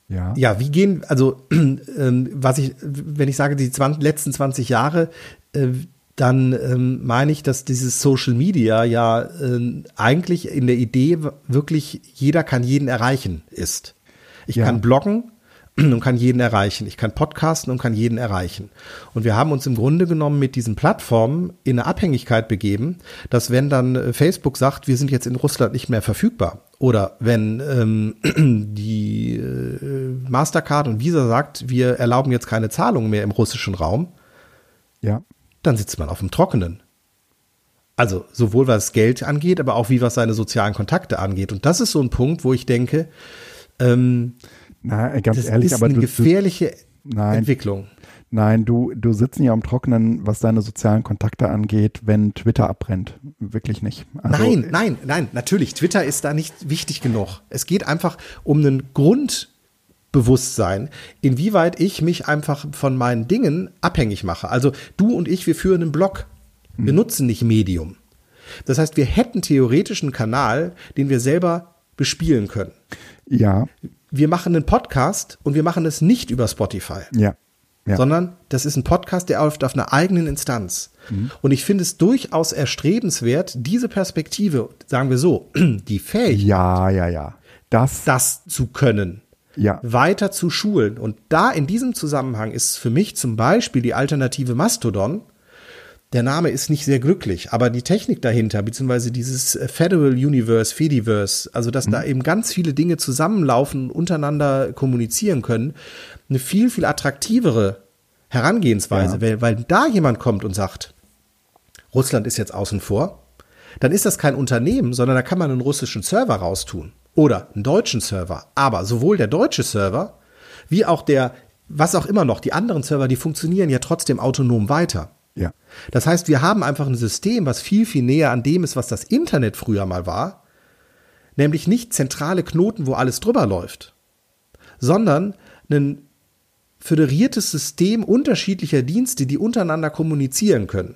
B: Ja. ja, wie gehen, also [clears throat] ähm, was ich, wenn ich sage, die 20, letzten 20 Jahre, äh, dann ähm, meine ich, dass dieses Social Media ja äh, eigentlich in der Idee wirklich jeder kann jeden erreichen ist. Ich ja. kann bloggen, [clears throat] und kann jeden erreichen. Ich kann podcasten und kann jeden erreichen. Und wir haben uns im Grunde genommen mit diesen Plattformen in eine Abhängigkeit begeben, dass wenn dann äh, Facebook sagt, wir sind jetzt in Russland nicht mehr verfügbar, oder wenn ähm, [clears throat] die äh, Mastercard und Visa sagt, wir erlauben jetzt keine Zahlungen mehr im russischen Raum,
A: ja.
B: dann sitzt man auf dem Trockenen. Also sowohl was Geld angeht, aber auch wie was seine sozialen Kontakte angeht. Und das ist so ein Punkt, wo ich denke, ähm,
A: na, ganz das ehrlich,
B: ist
A: aber
B: eine du, gefährliche nein, Entwicklung.
A: Nein, du, du sitzt nicht am Trockenen, was deine sozialen Kontakte angeht, wenn Twitter abbrennt. Wirklich nicht.
B: Also, nein, nein, nein, natürlich. Twitter ist da nicht wichtig genug. Es geht einfach um einen Grundbewusstsein, inwieweit ich mich einfach von meinen Dingen abhängig mache. Also du und ich, wir führen einen Blog. Wir hm. nutzen nicht Medium. Das heißt, wir hätten theoretisch einen Kanal, den wir selber bespielen können.
A: Ja
B: wir machen einen Podcast und wir machen es nicht über Spotify.
A: Ja. Ja.
B: sondern das ist ein Podcast, der läuft auf einer eigenen Instanz. Mhm. Und ich finde es durchaus erstrebenswert, diese Perspektive, sagen wir so, [clears throat] die Fähigkeit,
A: ja, ja, ja,
B: das, das zu können,
A: ja.
B: weiter zu schulen. Und da in diesem Zusammenhang ist für mich zum Beispiel die Alternative Mastodon der Name ist nicht sehr glücklich, aber die Technik dahinter, beziehungsweise dieses äh, Federal Universe, Fediverse, also dass mhm. da eben ganz viele Dinge zusammenlaufen, untereinander kommunizieren können, eine viel, viel attraktivere Herangehensweise, ja. weil, weil da jemand kommt und sagt, Russland ist jetzt außen vor, dann ist das kein Unternehmen, sondern da kann man einen russischen Server raustun oder einen deutschen Server. Aber sowohl der deutsche Server wie auch der, was auch immer noch, die anderen Server, die funktionieren ja trotzdem autonom weiter.
A: Ja.
B: Das heißt, wir haben einfach ein System, was viel, viel näher an dem ist, was das Internet früher mal war. Nämlich nicht zentrale Knoten, wo alles drüber läuft, sondern ein föderiertes System unterschiedlicher Dienste, die untereinander kommunizieren können.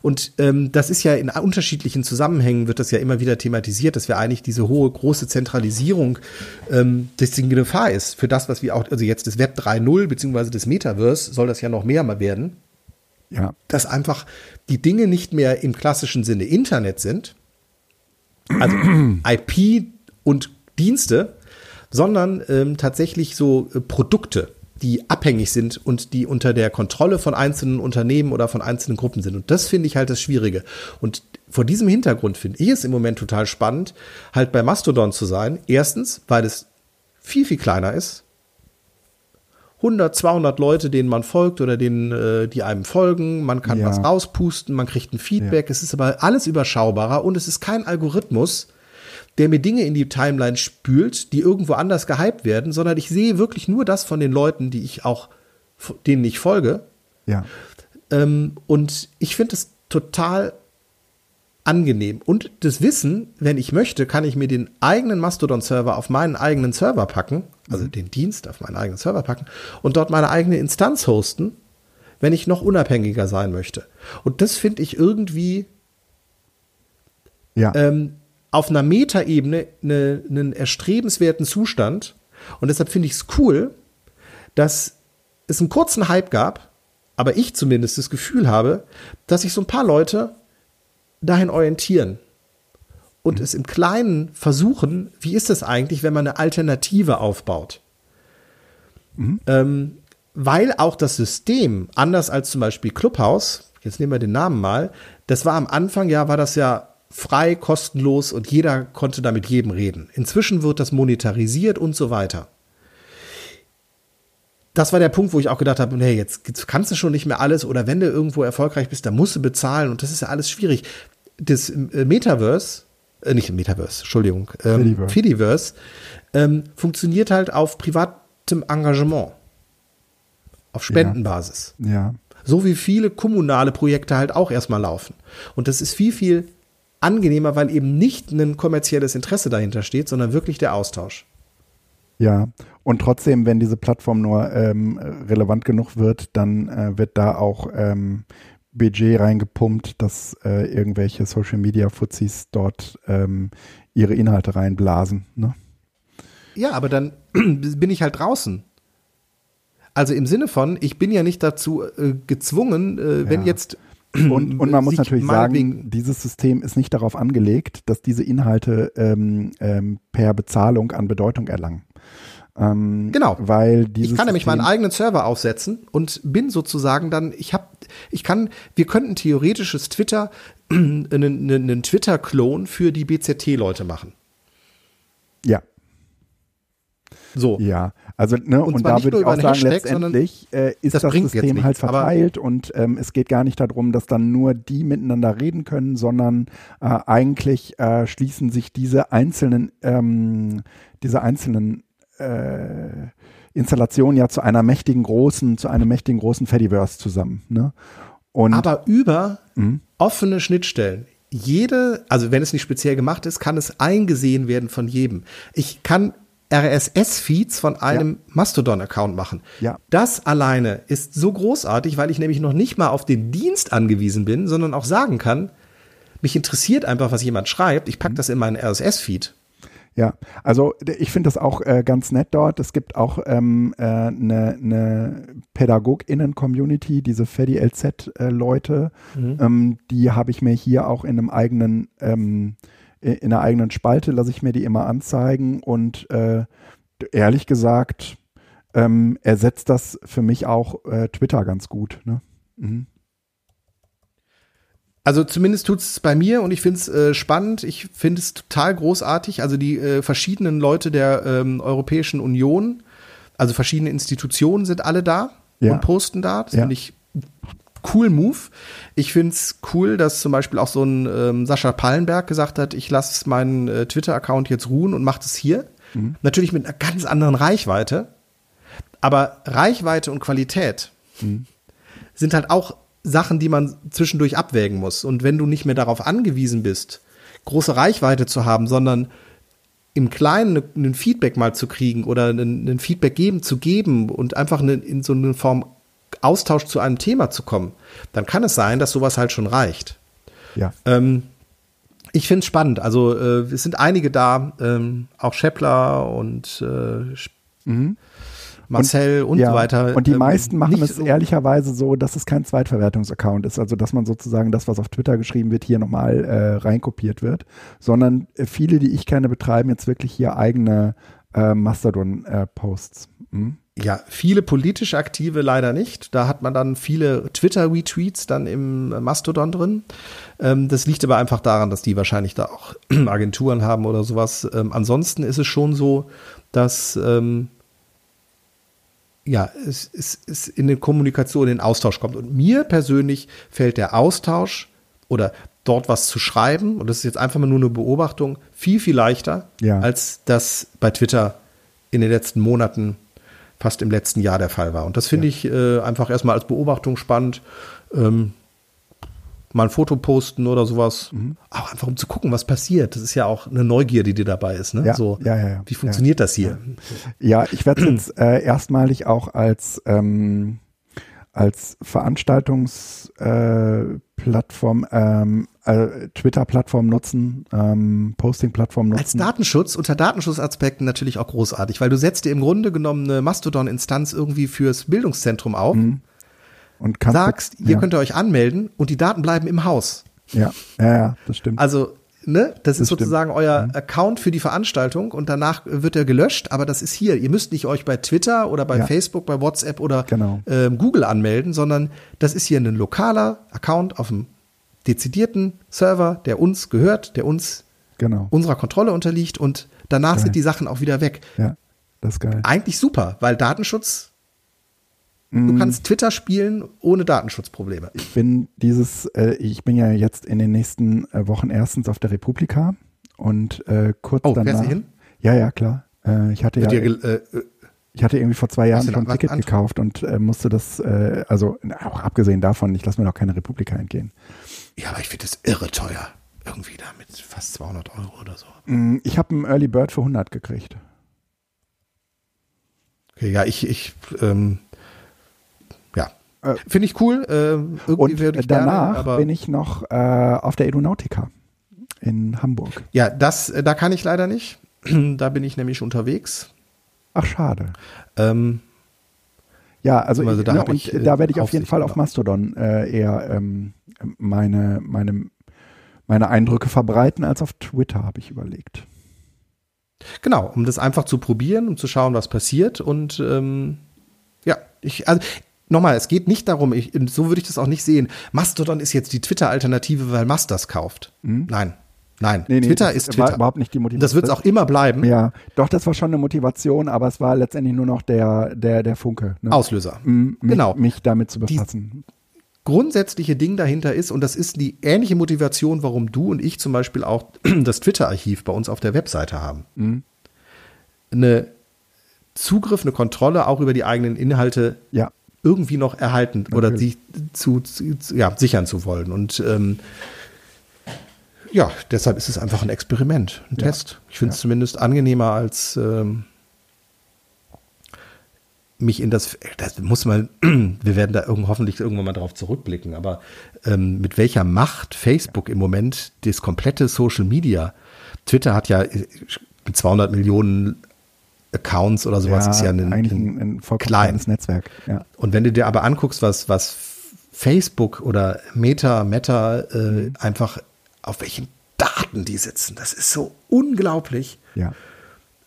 B: Und ähm, das ist ja in unterschiedlichen Zusammenhängen wird das ja immer wieder thematisiert, dass wir eigentlich diese hohe große Zentralisierung ähm, die Gefahr ist für das, was wir auch also jetzt das Web 3.0 beziehungsweise das Metaverse soll das ja noch mehr mal werden
A: ja.
B: Dass einfach die Dinge nicht mehr im klassischen Sinne Internet sind, also [clears throat] IP und Dienste, sondern ähm, tatsächlich so äh, Produkte, die abhängig sind und die unter der Kontrolle von einzelnen Unternehmen oder von einzelnen Gruppen sind. Und das finde ich halt das Schwierige. Und vor diesem Hintergrund finde ich es im Moment total spannend, halt bei Mastodon zu sein. Erstens, weil es viel, viel kleiner ist. 100, 200 Leute, denen man folgt oder denen, äh, die einem folgen. Man kann ja. was rauspusten, man kriegt ein Feedback. Ja. Es ist aber alles überschaubarer und es ist kein Algorithmus, der mir Dinge in die Timeline spült, die irgendwo anders gehypt werden, sondern ich sehe wirklich nur das von den Leuten, die ich auch, denen ich folge.
A: Ja.
B: Ähm, und ich finde es total angenehm. Und das Wissen, wenn ich möchte, kann ich mir den eigenen Mastodon-Server auf meinen eigenen Server packen, also mhm. den Dienst auf meinen eigenen Server packen und dort meine eigene Instanz hosten, wenn ich noch unabhängiger sein möchte. Und das finde ich irgendwie
A: ja.
B: ähm, auf einer Metaebene eine, einen erstrebenswerten Zustand. Und deshalb finde ich es cool, dass es einen kurzen Hype gab, aber ich zumindest das Gefühl habe, dass sich so ein paar Leute dahin orientieren und es im Kleinen versuchen, wie ist es eigentlich, wenn man eine Alternative aufbaut? Mhm. Ähm, weil auch das System, anders als zum Beispiel Clubhouse, jetzt nehmen wir den Namen mal, das war am Anfang ja, war das ja frei, kostenlos und jeder konnte da mit jedem reden. Inzwischen wird das monetarisiert und so weiter. Das war der Punkt, wo ich auch gedacht habe, nee, jetzt, jetzt kannst du schon nicht mehr alles oder wenn du irgendwo erfolgreich bist, dann musst du bezahlen und das ist ja alles schwierig. Das äh, Metaverse äh, nicht Metaverse, Entschuldigung, ähm, Fediverse, Fediverse ähm, funktioniert halt auf privatem Engagement, auf Spendenbasis.
A: Ja. ja.
B: So wie viele kommunale Projekte halt auch erstmal laufen. Und das ist viel, viel angenehmer, weil eben nicht ein kommerzielles Interesse dahinter steht, sondern wirklich der Austausch.
A: Ja, und trotzdem, wenn diese Plattform nur ähm, relevant genug wird, dann äh, wird da auch ähm, Budget reingepumpt, dass äh, irgendwelche Social Media Fuzis dort ähm, ihre Inhalte reinblasen. Ne?
B: Ja, aber dann [clears throat] bin ich halt draußen. Also im Sinne von, ich bin ja nicht dazu äh, gezwungen, äh, wenn jetzt
A: und, und man muss natürlich sagen, dieses System ist nicht darauf angelegt, dass diese Inhalte ähm, ähm, per Bezahlung an Bedeutung erlangen.
B: Ähm, genau. Weil dieses ich kann nämlich meinen eigenen Server aufsetzen und bin sozusagen dann, ich habe, ich kann, wir könnten theoretisches Twitter, [clears throat] einen, einen Twitter-Klon für die BZT-Leute machen.
A: Ja. So. Ja, also ne, und, und da würde ich auch sagen, Hashtag, letztendlich äh, ist das, das System halt verteilt und ähm, es geht gar nicht darum, dass dann nur die miteinander reden können, sondern äh, eigentlich äh, schließen sich diese einzelnen, ähm, diese einzelnen äh, Installationen ja zu einer mächtigen großen, zu einem mächtigen großen Fediverse zusammen. Ne?
B: Und, Aber über mh? offene Schnittstellen jede, also wenn es nicht speziell gemacht ist, kann es eingesehen werden von jedem. Ich kann RSS-Feeds von einem ja. Mastodon-Account machen. Ja. Das alleine ist so großartig, weil ich nämlich noch nicht mal auf den Dienst angewiesen bin, sondern auch sagen kann, mich interessiert einfach, was jemand schreibt. Ich packe mhm. das in meinen RSS-Feed.
A: Ja, also ich finde das auch äh, ganz nett dort. Es gibt auch eine ähm, äh, ne, ne PädagogInnen-Community, diese FEDI-LZ-Leute. Äh, mhm. ähm, die habe ich mir hier auch in einem eigenen ähm, in einer eigenen Spalte lasse ich mir die immer anzeigen und äh, ehrlich gesagt ähm, ersetzt das für mich auch äh, Twitter ganz gut. Ne? Mhm.
B: Also zumindest tut es bei mir und ich finde es äh, spannend. Ich finde es total großartig. Also die äh, verschiedenen Leute der ähm, Europäischen Union, also verschiedene Institutionen sind alle da ja. und posten da. Das ja. finde ich cool Move. Ich finde es cool, dass zum Beispiel auch so ein ähm, Sascha Pallenberg gesagt hat, ich lasse meinen äh, Twitter-Account jetzt ruhen und mache das hier. Mhm. Natürlich mit einer ganz anderen Reichweite. Aber Reichweite und Qualität mhm. sind halt auch Sachen, die man zwischendurch abwägen muss. Und wenn du nicht mehr darauf angewiesen bist, große Reichweite zu haben, sondern im Kleinen ein Feedback mal zu kriegen oder ein Feedback geben zu geben und einfach eine, in so eine Form Austausch zu einem Thema zu kommen, dann kann es sein, dass sowas halt schon reicht.
A: Ja.
B: Ähm, ich finde es spannend. Also äh, es sind einige da, ähm, auch Scheppler und äh, mhm. Marcel und, und ja, so weiter.
A: Und die ähm, meisten machen es so ehrlicherweise so, dass es kein Zweitverwertungsaccount ist. Also dass man sozusagen das, was auf Twitter geschrieben wird, hier nochmal äh, reinkopiert wird. Sondern äh, viele, die ich kenne, betreiben jetzt wirklich hier eigene äh, Mastodon-Posts.
B: Mhm. Ja, viele politisch Aktive leider nicht. Da hat man dann viele Twitter-Retweets dann im Mastodon drin. Ähm, das liegt aber einfach daran, dass die wahrscheinlich da auch [clears throat] Agenturen haben oder sowas. Ähm, ansonsten ist es schon so, dass ähm, ja, es, es, es in der Kommunikation, in den Austausch kommt. Und mir persönlich fällt der Austausch oder dort was zu schreiben, und das ist jetzt einfach mal nur eine Beobachtung, viel, viel leichter, ja. als das bei Twitter in den letzten Monaten fast im letzten Jahr der Fall war. Und das finde ja. ich äh, einfach erstmal als Beobachtung spannend. Ähm, mal ein Foto posten oder sowas. Mhm. Auch einfach um zu gucken, was passiert. Das ist ja auch eine Neugier, die dir dabei ist. Ne?
A: Ja,
B: so,
A: ja, ja, ja.
B: Wie funktioniert das hier?
A: Ja, ich werde jetzt äh, erstmalig auch als ähm, als Veranstaltungsplattform, äh, ähm, äh, Twitter-Plattform nutzen, ähm, Posting-Plattform nutzen.
B: Als Datenschutz, unter Datenschutzaspekten natürlich auch großartig, weil du setzt dir im Grunde genommen eine Mastodon-Instanz irgendwie fürs Bildungszentrum auf mhm. Und sagst, hier ja. könnt ihr euch anmelden und die Daten bleiben im Haus.
A: Ja, ja, ja das stimmt.
B: Also ne, das, das ist sozusagen stimmt. euer mhm. Account für die Veranstaltung und danach wird er gelöscht, aber das ist hier. Ihr müsst nicht euch bei Twitter oder bei ja. Facebook, bei WhatsApp oder genau. ähm, Google anmelden, sondern das ist hier ein lokaler Account auf einem dezidierten Server, der uns gehört, der uns genau. unserer Kontrolle unterliegt und danach geil. sind die Sachen auch wieder weg.
A: Ja, das ist geil.
B: Eigentlich super, weil Datenschutz Du mm. kannst Twitter spielen ohne Datenschutzprobleme.
A: Ich bin dieses, äh, ich bin ja jetzt in den nächsten äh, Wochen erstens auf der Republika und äh, kurz oh, danach. hin? Ja, ja, klar. Äh, ich hatte ja. Dir, äh, ich hatte irgendwie vor zwei Jahren schon ein Ticket gekauft und äh, musste das, äh, also auch abgesehen davon, ich lasse mir doch keine Republika entgehen.
B: Ja, aber ich finde das irre teuer. Irgendwie da mit fast 200 Euro oder so.
A: Mm, ich habe einen Early Bird für 100 gekriegt.
B: Okay, ja, ich, ich, ähm, Äh, Finde ich cool.
A: Äh, und ich danach gerne, bin ich noch äh, auf der Edunautica in Hamburg.
B: Ja, das, äh, da kann ich leider nicht. [clears throat] da bin ich nämlich unterwegs.
A: Ach, schade. Ähm, ja, also, also da, ne, ich, ich, da werde ich auf jeden Fall auf Mastodon äh, eher ähm, meine, meine, meine Eindrücke verbreiten als auf Twitter, habe ich überlegt.
B: Genau, um das einfach zu probieren, um zu schauen, was passiert. Und ähm, ja, ich, also nochmal, es geht nicht darum, ich, so würde ich das auch nicht sehen. Mastodon ist jetzt die Twitter-Alternative, weil Mast das kauft. Mhm. Nein. Nein,
A: nee, nee, Twitter ist Twitter. Überhaupt nicht die
B: Motivation. Das wird es auch immer bleiben.
A: Ja, doch, das war schon eine Motivation, aber es war letztendlich nur noch der, der, der Funke.
B: Ne? Auslöser.
A: M mich, genau. Mich damit zu befassen.
B: Die grundsätzliche Ding dahinter ist, und das ist die ähnliche Motivation, warum du und ich zum Beispiel auch [clears throat] das Twitter-Archiv bei uns auf der Webseite haben. Mhm. Eine Zugriff, eine Kontrolle auch über die eigenen Inhalte
A: ja.
B: Irgendwie noch erhalten Natürlich. oder sie zu, zu, ja, sichern zu wollen. Und ähm, ja, deshalb ist es einfach ein Experiment, ein ja. Test. Ich finde es ja. zumindest angenehmer als ähm, mich in das, das muss man, [clears throat] wir werden da irgend, hoffentlich irgendwann mal drauf zurückblicken, aber ähm, mit welcher Macht Facebook im Moment das komplette Social Media, Twitter hat ja äh, mit 200 Millionen Accounts oder sowas ja, ist ja ein,
A: eigentlich ein, ein, ein kleines Netzwerk. Ja.
B: Und wenn du dir aber anguckst, was, was Facebook oder Meta, Meta äh, mhm. einfach auf welchen Daten die sitzen. Das ist so unglaublich.
A: Ja.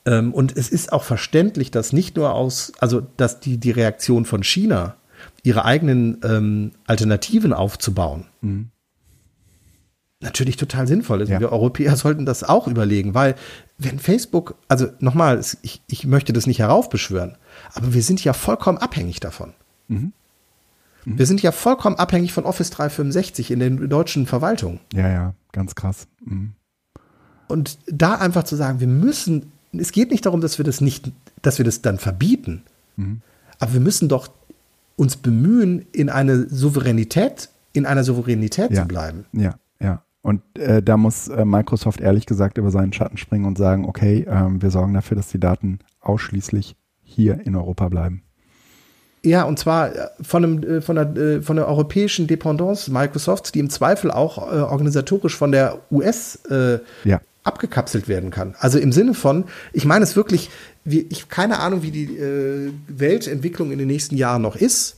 B: Ähm, und es ist auch verständlich, dass nicht nur aus, also dass die, die Reaktion von China, ihre eigenen ähm, Alternativen aufzubauen, mhm. natürlich total sinnvoll ist. Ja. Wir Europäer sollten das auch überlegen, weil wenn Facebook, also nochmal, ich, ich möchte das nicht heraufbeschwören, aber wir sind ja vollkommen abhängig davon. Mhm. Mhm. Wir sind ja vollkommen abhängig von Office 365 in den deutschen Verwaltungen.
A: Ja, ja, ganz krass. Mhm.
B: Und da einfach zu sagen, wir müssen, es geht nicht darum, dass wir das nicht, dass wir das dann verbieten, mhm. aber wir müssen doch uns bemühen, in eine Souveränität, in einer Souveränität
A: ja.
B: zu bleiben.
A: Ja, ja. Und äh, da muss äh, Microsoft ehrlich gesagt über seinen Schatten springen und sagen, okay, äh, wir sorgen dafür, dass die Daten ausschließlich hier in Europa bleiben.
B: Ja, und zwar äh, von, einem, äh, von, der, äh, von der europäischen Dependance Microsoft, die im Zweifel auch äh, organisatorisch von der US äh, ja. abgekapselt werden kann. Also im Sinne von, ich meine es wirklich, wie, ich keine Ahnung, wie die äh, Weltentwicklung in den nächsten Jahren noch ist.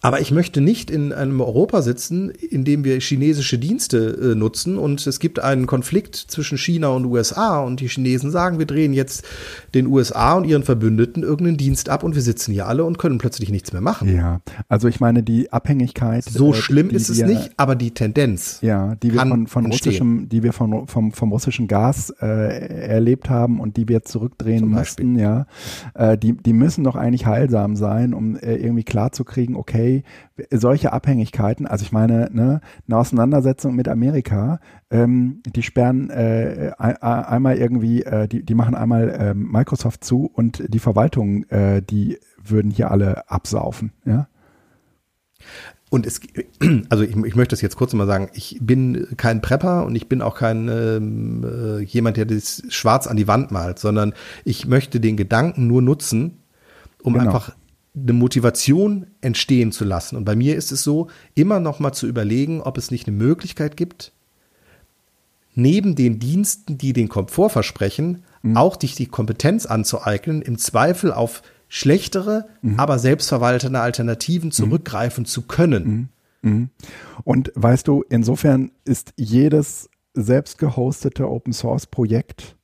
B: Aber ich möchte nicht in einem Europa sitzen, in dem wir chinesische Dienste äh, nutzen und es gibt einen Konflikt zwischen China und USA und die Chinesen sagen, wir drehen jetzt den USA und ihren Verbündeten irgendeinen Dienst ab und wir sitzen hier alle und können plötzlich nichts mehr machen.
A: Ja, also ich meine die Abhängigkeit.
B: So äh, schlimm ist es wir, nicht, aber die Tendenz.
A: Ja, die wir von, von russischem, die wir von, vom, vom russischen Gas äh, erlebt haben und die wir zurückdrehen müssten, ja, äh, die, die müssen doch eigentlich heilsam sein, um äh, irgendwie klarzukriegen, okay, okay, solche Abhängigkeiten, also ich meine, ne, eine Auseinandersetzung mit Amerika, ähm, die sperren äh, einmal irgendwie, äh, die, die machen einmal äh, Microsoft zu und die Verwaltung, äh, die würden hier alle absaufen, ja.
B: Und es, [clears throat] also ich, ich möchte das jetzt kurz mal sagen, ich bin kein Prepper und ich bin auch kein ähm, äh, jemand, der das schwarz an die Wand malt, sondern ich möchte den Gedanken nur nutzen, um genau. einfach eine Motivation entstehen zu lassen. Und bei mir ist es so, immer noch mal zu überlegen, ob es nicht eine Möglichkeit gibt, neben den Diensten, die den Komfort versprechen, mhm. auch dich die Kompetenz anzueignen, im Zweifel auf schlechtere, mhm. aber selbstverwaltete Alternativen mhm. zurückgreifen mhm. zu können.
A: Mhm. Mhm. Und weißt du, insofern ist jedes selbst gehostete Open Source Projekt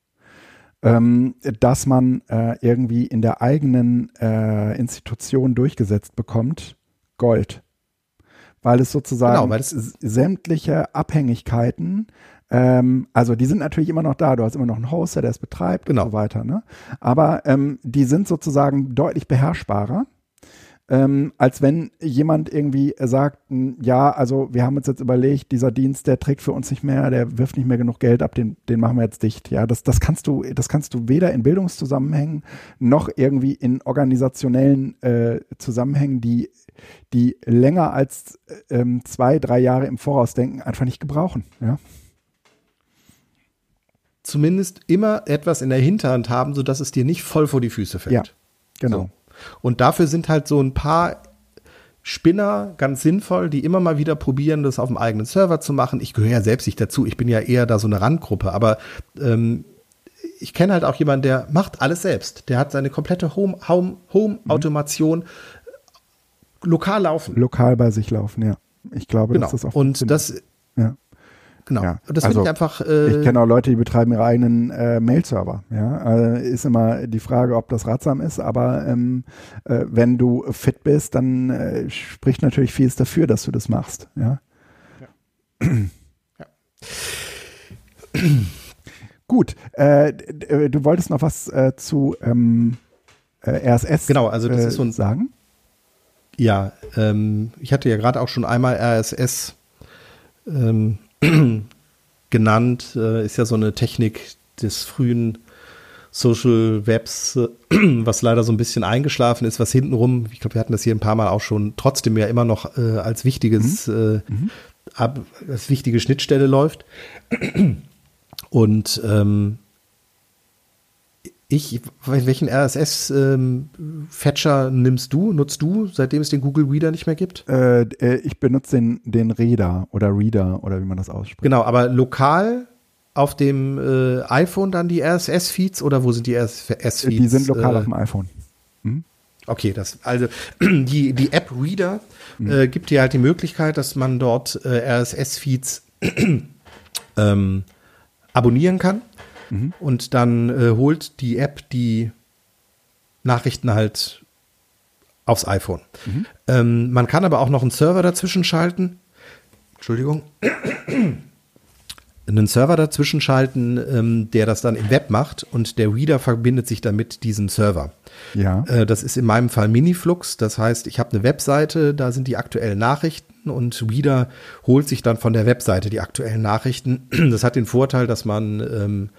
A: ähm, dass man äh, irgendwie in der eigenen äh, Institution durchgesetzt bekommt, Gold. Weil es sozusagen genau, sämtliche Abhängigkeiten, ähm, also die sind natürlich immer noch da, du hast immer noch einen Hoster, der es betreibt genau. und so weiter, ne? Aber ähm, die sind sozusagen deutlich beherrschbarer ähm, als wenn jemand irgendwie sagt, ja, also wir haben uns jetzt überlegt, dieser Dienst, der trägt für uns nicht mehr, der wirft nicht mehr genug Geld ab, den, den machen wir jetzt dicht. Ja, das, das kannst du, das kannst du weder in Bildungszusammenhängen noch irgendwie in organisationellen äh, Zusammenhängen, die, die länger als ähm, zwei, drei Jahre im Voraus denken, einfach nicht gebrauchen. Ja
B: zumindest immer etwas in der Hinterhand haben, sodass es dir nicht voll vor die Füße fällt.
A: Ja, genau. So.
B: Und dafür sind halt so ein paar Spinner ganz sinnvoll, die immer mal wieder probieren, das auf dem eigenen Server zu machen. Ich gehöre ja selbst nicht dazu. Ich bin ja eher da so eine Randgruppe. Aber ähm, ich kenne halt auch jemanden, der macht alles selbst. Der hat seine komplette Home-Automation Home, Home lokal laufen.
A: Lokal bei sich laufen, ja. Ich glaube,
B: genau. das auch Und das, ja. Genau.
A: Ja. Das also, ich einfach. Äh, ich kenne auch Leute, die betreiben ihre eigenen äh, Mail-Server. Ja, äh, ist immer die Frage, ob das ratsam ist. Aber ähm, äh, wenn du fit bist, dann äh, spricht natürlich vieles dafür, dass du das machst. Ja. ja. ja. [clears throat] Gut. Äh, du wolltest noch was zu ähm, RSS
B: genau, also das ist so ein,
A: sagen?
B: Ja, ähm, ich hatte ja gerade auch schon einmal RSS ähm, [clears throat] genannt. Äh, ist ja so eine Technik des frühen Social Webs, äh, [clears throat] was leider so ein bisschen eingeschlafen ist, was hintenrum, ich glaube, wir hatten das hier ein paar Mal auch schon, trotzdem ja immer noch äh, als wichtiges, mhm. Äh, mhm. ab, als wichtige Schnittstelle läuft. [clears throat] Und ähm, ich, welchen RSS-Fetcher ähm, nimmst du, nutzt du, seitdem es den Google Reader nicht mehr gibt?
A: Äh, äh, ich benutze den, den Reader oder Reader oder wie man das ausspricht.
B: Genau, aber lokal auf dem äh, iPhone dann die RSS-Feeds oder wo sind die RSS-Feeds?
A: Die sind lokal äh, auf dem iPhone.
B: Hm? Okay, das, also [clears throat] die, die App Reader hm. Äh, gibt dir halt die Möglichkeit, dass man dort äh, RSS-Feeds [clears throat] ähm, abonnieren kann. Mhm. Und dann äh, holt die App die Nachrichten halt aufs iPhone. Mhm. Ähm, man kann aber auch noch einen Server dazwischen schalten. Entschuldigung. [clears throat] einen Server dazwischen schalten, ähm, der das dann im Web macht und der Reader verbindet sich dann mit diesem Server.
A: Ja.
B: Äh, das ist in meinem Fall Miniflux. Das heißt, ich habe eine Webseite, da sind die aktuellen Nachrichten und Reader holt sich dann von der Webseite die aktuellen Nachrichten. [clears throat] Das hat den Vorteil, dass man ähm,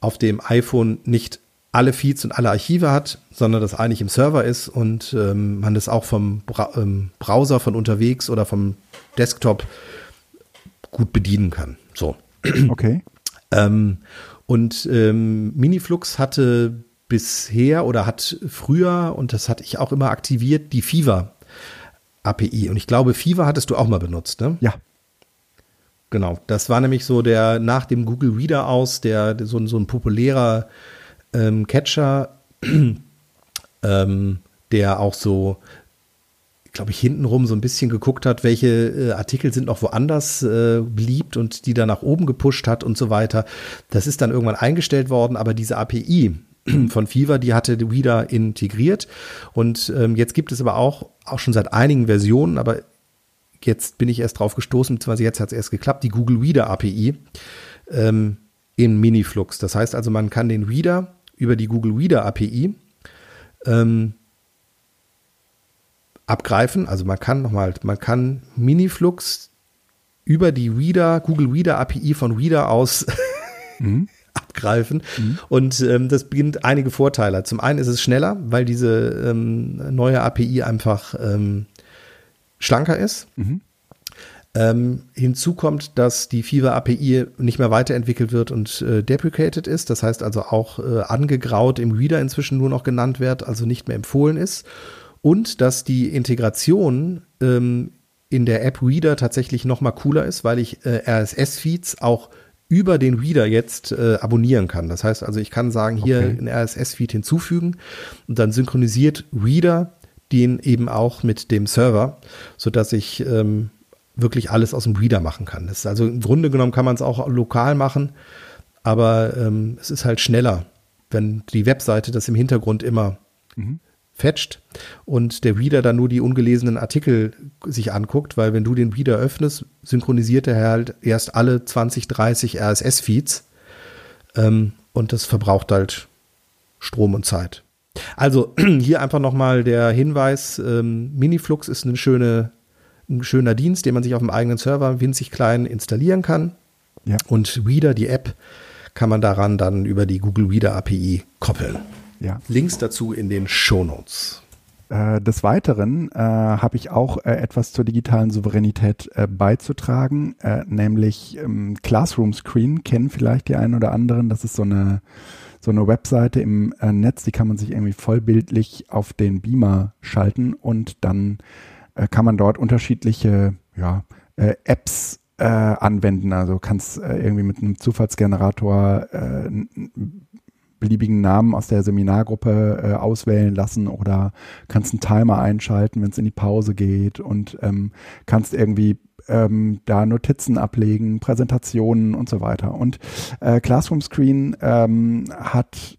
B: auf dem iPhone nicht alle Feeds und alle Archive hat, sondern das eigentlich im Server ist und ähm, man das auch vom Bra ähm, Browser von unterwegs oder vom Desktop gut bedienen kann. So.
A: Okay.
B: ähm, und ähm, Miniflux hatte bisher oder hat früher, und das hatte ich auch immer aktiviert, die Fever API. Und ich glaube, Fever hattest du auch mal benutzt, ne?
A: Ja,
B: Genau, das war nämlich so der nach dem Google Reader aus, der so, so ein populärer ähm, Catcher, [clears throat] ähm, der auch so, glaube ich, hintenrum so ein bisschen geguckt hat, welche äh, Artikel sind noch woanders äh, beliebt und die da nach oben gepusht hat und so weiter. Das ist dann irgendwann eingestellt worden, aber diese API [clears throat] von Fever, die hatte Reader integriert und ähm, jetzt gibt es aber auch auch schon seit einigen Versionen, aber jetzt bin ich erst drauf gestoßen, beziehungsweise jetzt hat es erst geklappt, die Google Reader API ähm, in Miniflux. Das heißt also, man kann den Reader über die Google Reader API ähm, abgreifen. Also man kann nochmal, man kann Miniflux über die Reader, Google Reader API von Reader aus [laughs] mhm. abgreifen. Mhm. Und ähm, das bringt einige Vorteile. Zum einen ist es schneller, weil diese ähm, neue API einfach ähm, schlanker ist. Mhm. Ähm, hinzu kommt, dass die Fever API nicht mehr weiterentwickelt wird und äh, deprecated ist. Das heißt also auch äh, angegraut im Reader inzwischen nur noch genannt wird, also nicht mehr empfohlen ist. Und dass die Integration ähm, in der App Reader tatsächlich noch mal cooler ist, weil ich äh, RSS-Feeds auch über den Reader jetzt äh, abonnieren kann. Das heißt also, ich kann sagen, hier okay. einen RSS-Feed hinzufügen und dann synchronisiert Reader den eben auch mit dem Server, sodass ich ähm, wirklich alles aus dem Reader machen kann. Das ist also im Grunde genommen kann man es auch lokal machen, aber ähm, es ist halt schneller, wenn die Webseite das im Hintergrund immer mhm. fetcht und der Reader dann nur die ungelesenen Artikel sich anguckt, weil wenn du den Reader öffnest, synchronisiert er halt erst alle 20, 30 RSS-Feeds ähm, und das verbraucht halt Strom und Zeit. Also [clears throat] hier einfach nochmal der Hinweis, ähm, Miniflux ist eine schöne, ein schöner Dienst, den man sich auf dem eigenen Server winzig klein installieren kann. Ja. Und Reader, die App, kann man daran dann über die Google Reader API koppeln.
A: Ja.
B: Links dazu in den Show Notes.
A: Äh, des Weiteren äh, habe ich auch äh, etwas zur digitalen Souveränität äh, beizutragen, äh, nämlich ähm, Classroom Screen kennen vielleicht die einen oder anderen. Das ist so eine so eine Webseite im äh, Netz, die kann man sich irgendwie vollbildlich auf den Beamer schalten und dann äh, kann man dort unterschiedliche ja, äh, Apps äh, anwenden. Also kannst äh, irgendwie mit einem Zufallsgenerator äh, beliebigen Namen aus der Seminargruppe äh, auswählen lassen oder kannst einen Timer einschalten, wenn es in die Pause geht und ähm, kannst irgendwie ähm, da Notizen ablegen, Präsentationen und so weiter. Und äh, Classroom Screen ähm, hat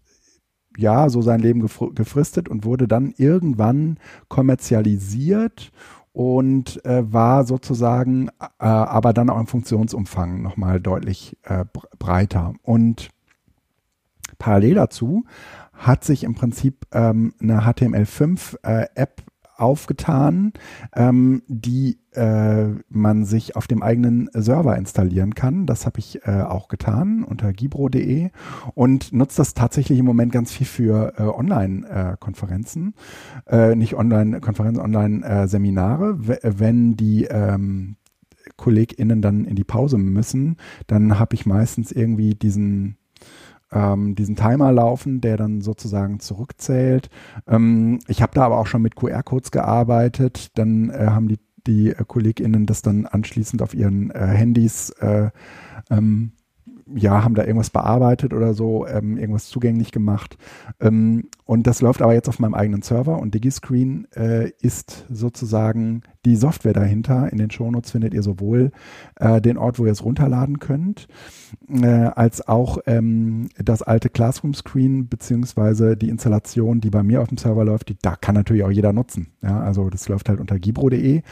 A: ja so sein Leben gefristet und wurde dann irgendwann kommerzialisiert und äh, war sozusagen äh, aber dann auch im Funktionsumfang nochmal deutlich äh, breiter. Und parallel dazu hat sich im Prinzip ähm, eine HTML5-App äh, aufgetan, ähm, die äh, man sich auf dem eigenen Server installieren kann. Das habe ich äh, auch getan unter gibro.de und nutze das tatsächlich im Moment ganz viel für äh, Online-Konferenzen, äh, nicht Online-Konferenzen, Online-Seminare. Wenn die ähm, KollegInnen dann in die Pause müssen, dann habe ich meistens irgendwie diesen ähm, diesen Timer laufen, der dann sozusagen zurückzählt. Ähm, ich habe da aber auch schon mit QR-Codes gearbeitet. Dann äh, haben die, die äh, KollegInnen das dann anschließend auf ihren äh, Handys äh, ähm, ja, haben da irgendwas bearbeitet oder so, ähm, irgendwas zugänglich gemacht. Ähm, und das läuft aber jetzt auf meinem eigenen Server und DigiScreen äh, ist sozusagen die Software dahinter. In den Shownotes findet ihr sowohl äh, den Ort, wo ihr es runterladen könnt, äh, als auch ähm, das alte Classroom Screen beziehungsweise die Installation, die bei mir auf dem Server läuft. Die, da kann natürlich auch jeder nutzen. Ja, also das läuft halt unter gibro.de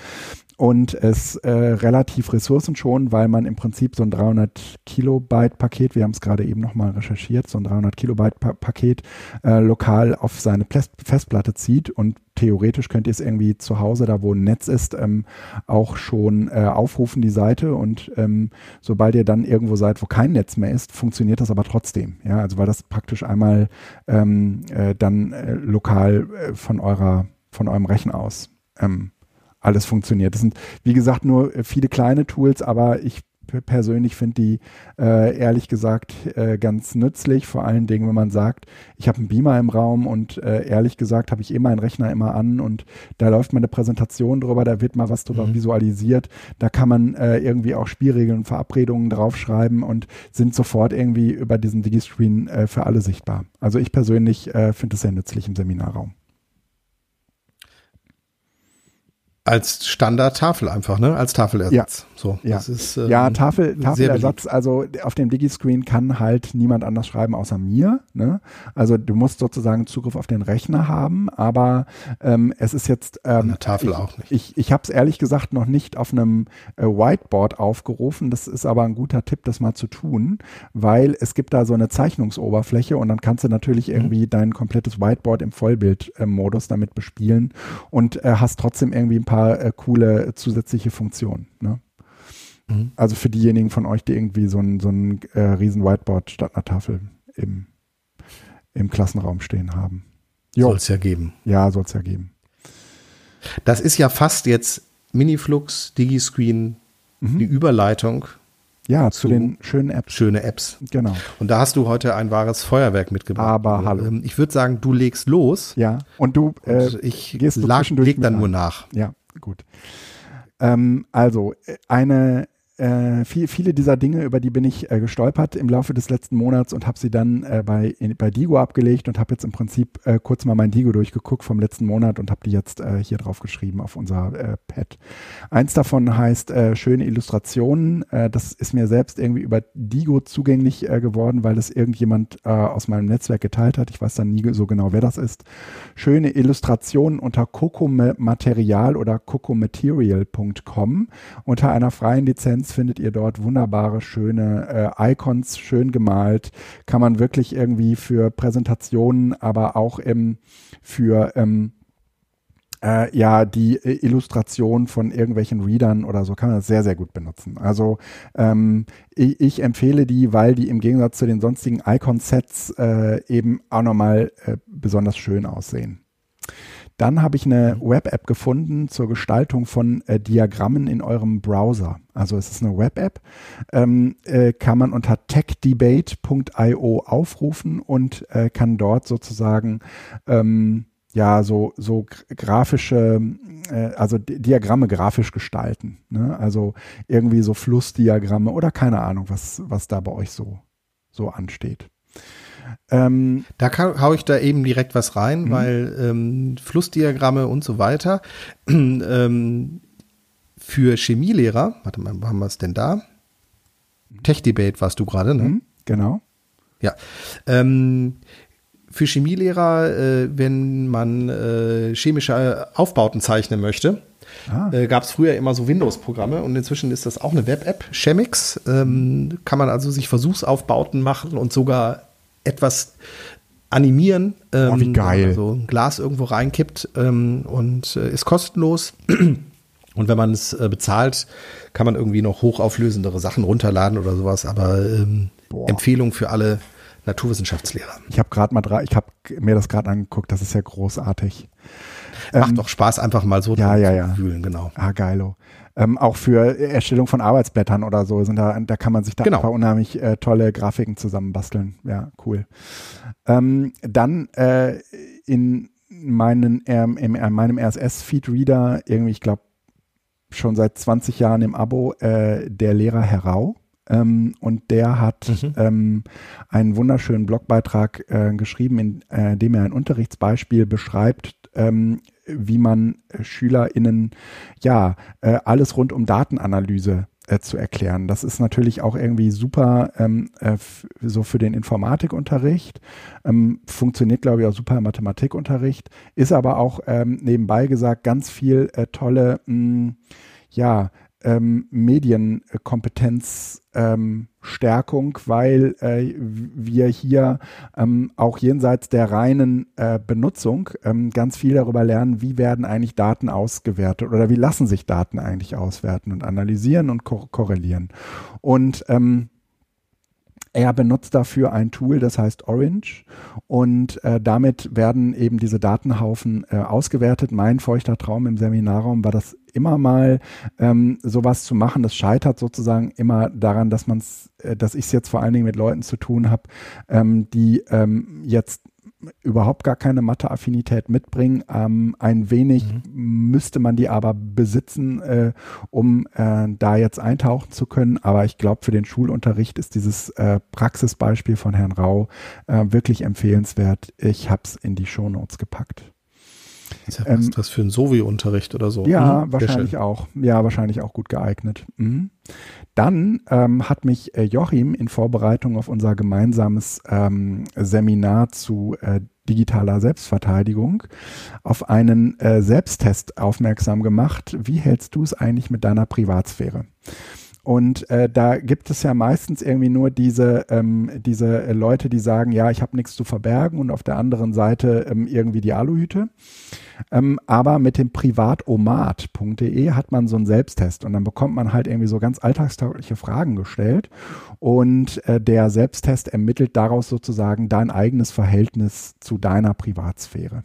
A: und es äh, relativ ressourcenschonend, weil man im Prinzip so ein 300 Kilobyte Paket, wir haben es gerade eben nochmal recherchiert, so ein 300 Kilobyte pa Paket äh, lokal auf seine Festplatte zieht und theoretisch könnt ihr es irgendwie zu Hause, da wo ein Netz ist, ähm, auch schon äh, aufrufen, die Seite. Und ähm, sobald ihr dann irgendwo seid, wo kein Netz mehr ist, funktioniert das aber trotzdem. Ja, also weil das praktisch einmal ähm, äh, dann äh, lokal äh, von eurer, von eurem Rechner aus ähm, alles funktioniert. Das sind, wie gesagt, nur äh, viele kleine Tools, aber ich persönlich finde die äh, ehrlich gesagt äh, ganz nützlich, vor allen Dingen, wenn man sagt, ich habe einen Beamer im Raum und äh, ehrlich gesagt habe ich eh meinen Rechner immer an und da läuft meine Präsentation drüber, da wird mal was drüber mhm. visualisiert, da kann man äh, irgendwie auch Spielregeln und Verabredungen draufschreiben und sind sofort irgendwie über diesen Digiscreen äh, für alle sichtbar. Also ich persönlich äh, finde es sehr nützlich im Seminarraum.
B: Als Standard-Tafel einfach, ne? Als Tafelersatz.
A: Ja. So, ja. Das ist, ähm, ja, Tafel, Tafelersatz, also auf dem Digi-Screen kann halt niemand anders schreiben außer mir. Ne? Also du musst sozusagen Zugriff auf den Rechner haben, aber ähm, es ist jetzt ähm, An
B: der Tafel
A: ich,
B: auch nicht.
A: Ich, ich habe es ehrlich gesagt noch nicht auf einem äh, Whiteboard aufgerufen. Das ist aber ein guter Tipp, das mal zu tun, weil es gibt da so eine Zeichnungsoberfläche und dann kannst du natürlich mhm. irgendwie dein komplettes Whiteboard im Vollbildmodus äh, damit bespielen und äh, hast trotzdem irgendwie ein paar äh, coole zusätzliche Funktionen. Ne? Mhm. Also für diejenigen von euch, die irgendwie so ein, so ein äh, riesen Whiteboard statt einer Tafel im, im Klassenraum stehen haben.
B: Soll es ja geben.
A: Ja, soll es ja geben.
B: Das ist ja fast jetzt Miniflux, Digiscreen, mhm. die Überleitung.
A: Ja, zu, zu, den schönen Apps.
B: Schöne Apps.
A: Genau.
B: Und da hast du heute ein wahres Feuerwerk mitgebracht.
A: Aber hallo.
B: Ähm, ich würde sagen, du legst los.
A: Ja. Und du
B: äh, und ich leg dann nur nach.
A: Ja, gut. Ähm, also äh, eine äh, viel, viele dieser Dinge, über die bin ich äh, gestolpert im Laufe des letzten Monats und habe sie dann äh, bei, in, bei Digo abgelegt und habe jetzt im Prinzip äh, kurz mal mein Digo durchgeguckt vom letzten Monat und habe die jetzt äh, hier drauf geschrieben auf unser äh, Pad. Eins davon heißt schöne Illustrationen. das ist mir selbst irgendwie über Digo zugänglich geworden, weil es irgendjemand aus meinem Netzwerk geteilt hat. Ich weiß dann nie so genau, wer das ist. Schöne Illustrationen unter Cocomaterial oder cocomaterial.com unter einer freien Lizenz findet ihr dort wunderbare, schöne äh, Icons, schön gemalt. Kann man wirklich irgendwie für Präsentationen, aber auch ähm, für ähm, äh, ja, die äh, Illustration von irgendwelchen Readern oder so kann man das sehr, sehr gut benutzen. Also ähm, ich, ich, empfehle die, weil die im Gegensatz zu den sonstigen Icon-Sets äh, eben auch nochmal äh, besonders schön aussehen. Dann habe ich eine. Web-App gefunden zur Gestaltung von äh, Diagrammen in eurem Browser. Also es ist eine Web-App, ähm, äh, kann man unter techdebate.io aufrufen und äh, kann dort sozusagen ähm, ja, so, so grafische, äh, also Diagramme grafisch gestalten. Ne? Also irgendwie so Flussdiagramme oder keine Ahnung, was, was da bei euch so, so ansteht.
B: Ähm, da hau ich da eben direkt was rein, mhm. weil ähm, Flussdiagramme und so weiter. [clears throat] ähm, für Chemielehrer, warte mal, wo haben wir es denn da? Tech-Debate warst du gerade, ne? Mhm,
A: genau.
B: Ja. Ähm, für Chemielehrer, äh, wenn man äh, chemische Aufbauten zeichnen möchte, ah. äh, gab es früher immer so Windows-Programme und inzwischen ist das auch eine Web-App, Chemix. Ähm, kann man also sich Versuchsaufbauten machen und sogar etwas animieren.
A: Ähm, oh, wie ähm, geil.
B: Also ein Glas irgendwo reinkippt ähm, und äh, ist kostenlos. [clears throat] Und wenn man es äh, bezahlt, kann man irgendwie noch hochauflösendere Sachen runterladen oder sowas. Aber ähm, Empfehlung für alle Naturwissenschaftslehrer.
A: Ich habe gerade mal drei, ich habe mir das gerade angeguckt, das ist ja großartig.
B: Macht ähm, doch Spaß, einfach mal so
A: ja, ja, ja.
B: fühlen, genau.
A: Ah, geilo. Ähm, auch für Erstellung von Arbeitsblättern oder so sind da, da kann man sich da genau. einfach unheimlich äh, tolle Grafiken zusammenbasteln. Ja, cool. Ähm, dann äh, in meinen, ähm, in meinem RSS-Feed-Reader, irgendwie, ich glaube, schon seit 20 Jahren im Abo, äh, der Lehrer Herau. Ähm, und der hat mhm. ähm, einen wunderschönen Blogbeitrag äh, geschrieben, in äh, dem er ein Unterrichtsbeispiel beschreibt, ähm, wie man äh, SchülerInnen ja äh, alles rund um Datenanalyse äh, zu erklären. Das ist natürlich auch irgendwie super ähm, äh, so für den Informatikunterricht, ähm, funktioniert glaube ich auch super im Mathematikunterricht, ist aber auch ähm, nebenbei gesagt ganz viel äh, tolle mh, hm, ja, ähm, Medienkompetenzstärkung, ähm, weil äh, wir hier ähm, auch jenseits der reinen äh, Benutzung ähm, ganz viel darüber lernen, wie werden eigentlich Daten ausgewertet oder wie lassen sich Daten eigentlich auswerten und analysieren und ko korrelieren. Und ähm, er benutzt dafür ein Tool, das heißt Orange und äh, damit werden eben diese Datenhaufen äh, ausgewertet. Mein feuchter Traum im Seminarraum war das immer mal ähm, sowas zu machen. Das scheitert sozusagen immer daran, dass man es, äh, dass ich es jetzt vor allen Dingen mit Leuten zu tun habe, ähm, die ähm, jetzt überhaupt gar keine Mathe-Affinität mitbringen. Ähm, ein wenig mhm. müsste man die aber besitzen, äh, um äh, da jetzt eintauchen zu können. Aber ich glaube, für den Schulunterricht ist dieses äh, Praxisbeispiel von Herrn Rau äh, wirklich empfehlenswert. Ich habe es in die Shownotes gepackt.
B: Ist ja ähm, was für ein Sovi-Unterricht oder so.
A: Ja, mhm, wahrscheinlich auch. Ja, wahrscheinlich auch gut geeignet. Mhm. Dann ähm, hat mich äh, Joachim in Vorbereitung auf unser gemeinsames ähm, Seminar zu äh, digitaler Selbstverteidigung auf einen äh, Selbsttest aufmerksam gemacht. Wie hältst du es eigentlich mit deiner Privatsphäre? Und äh, da gibt es ja meistens irgendwie nur diese, ähm, diese Leute, die sagen, ja, ich habe nichts zu verbergen und auf der anderen Seite ähm, irgendwie die Aluhüte. Ähm, aber mit dem privatomat.de hat man so einen Selbsttest und dann bekommt man halt irgendwie so ganz alltagstaugliche Fragen gestellt und äh, der Selbsttest ermittelt daraus sozusagen dein eigenes Verhältnis zu deiner Privatsphäre.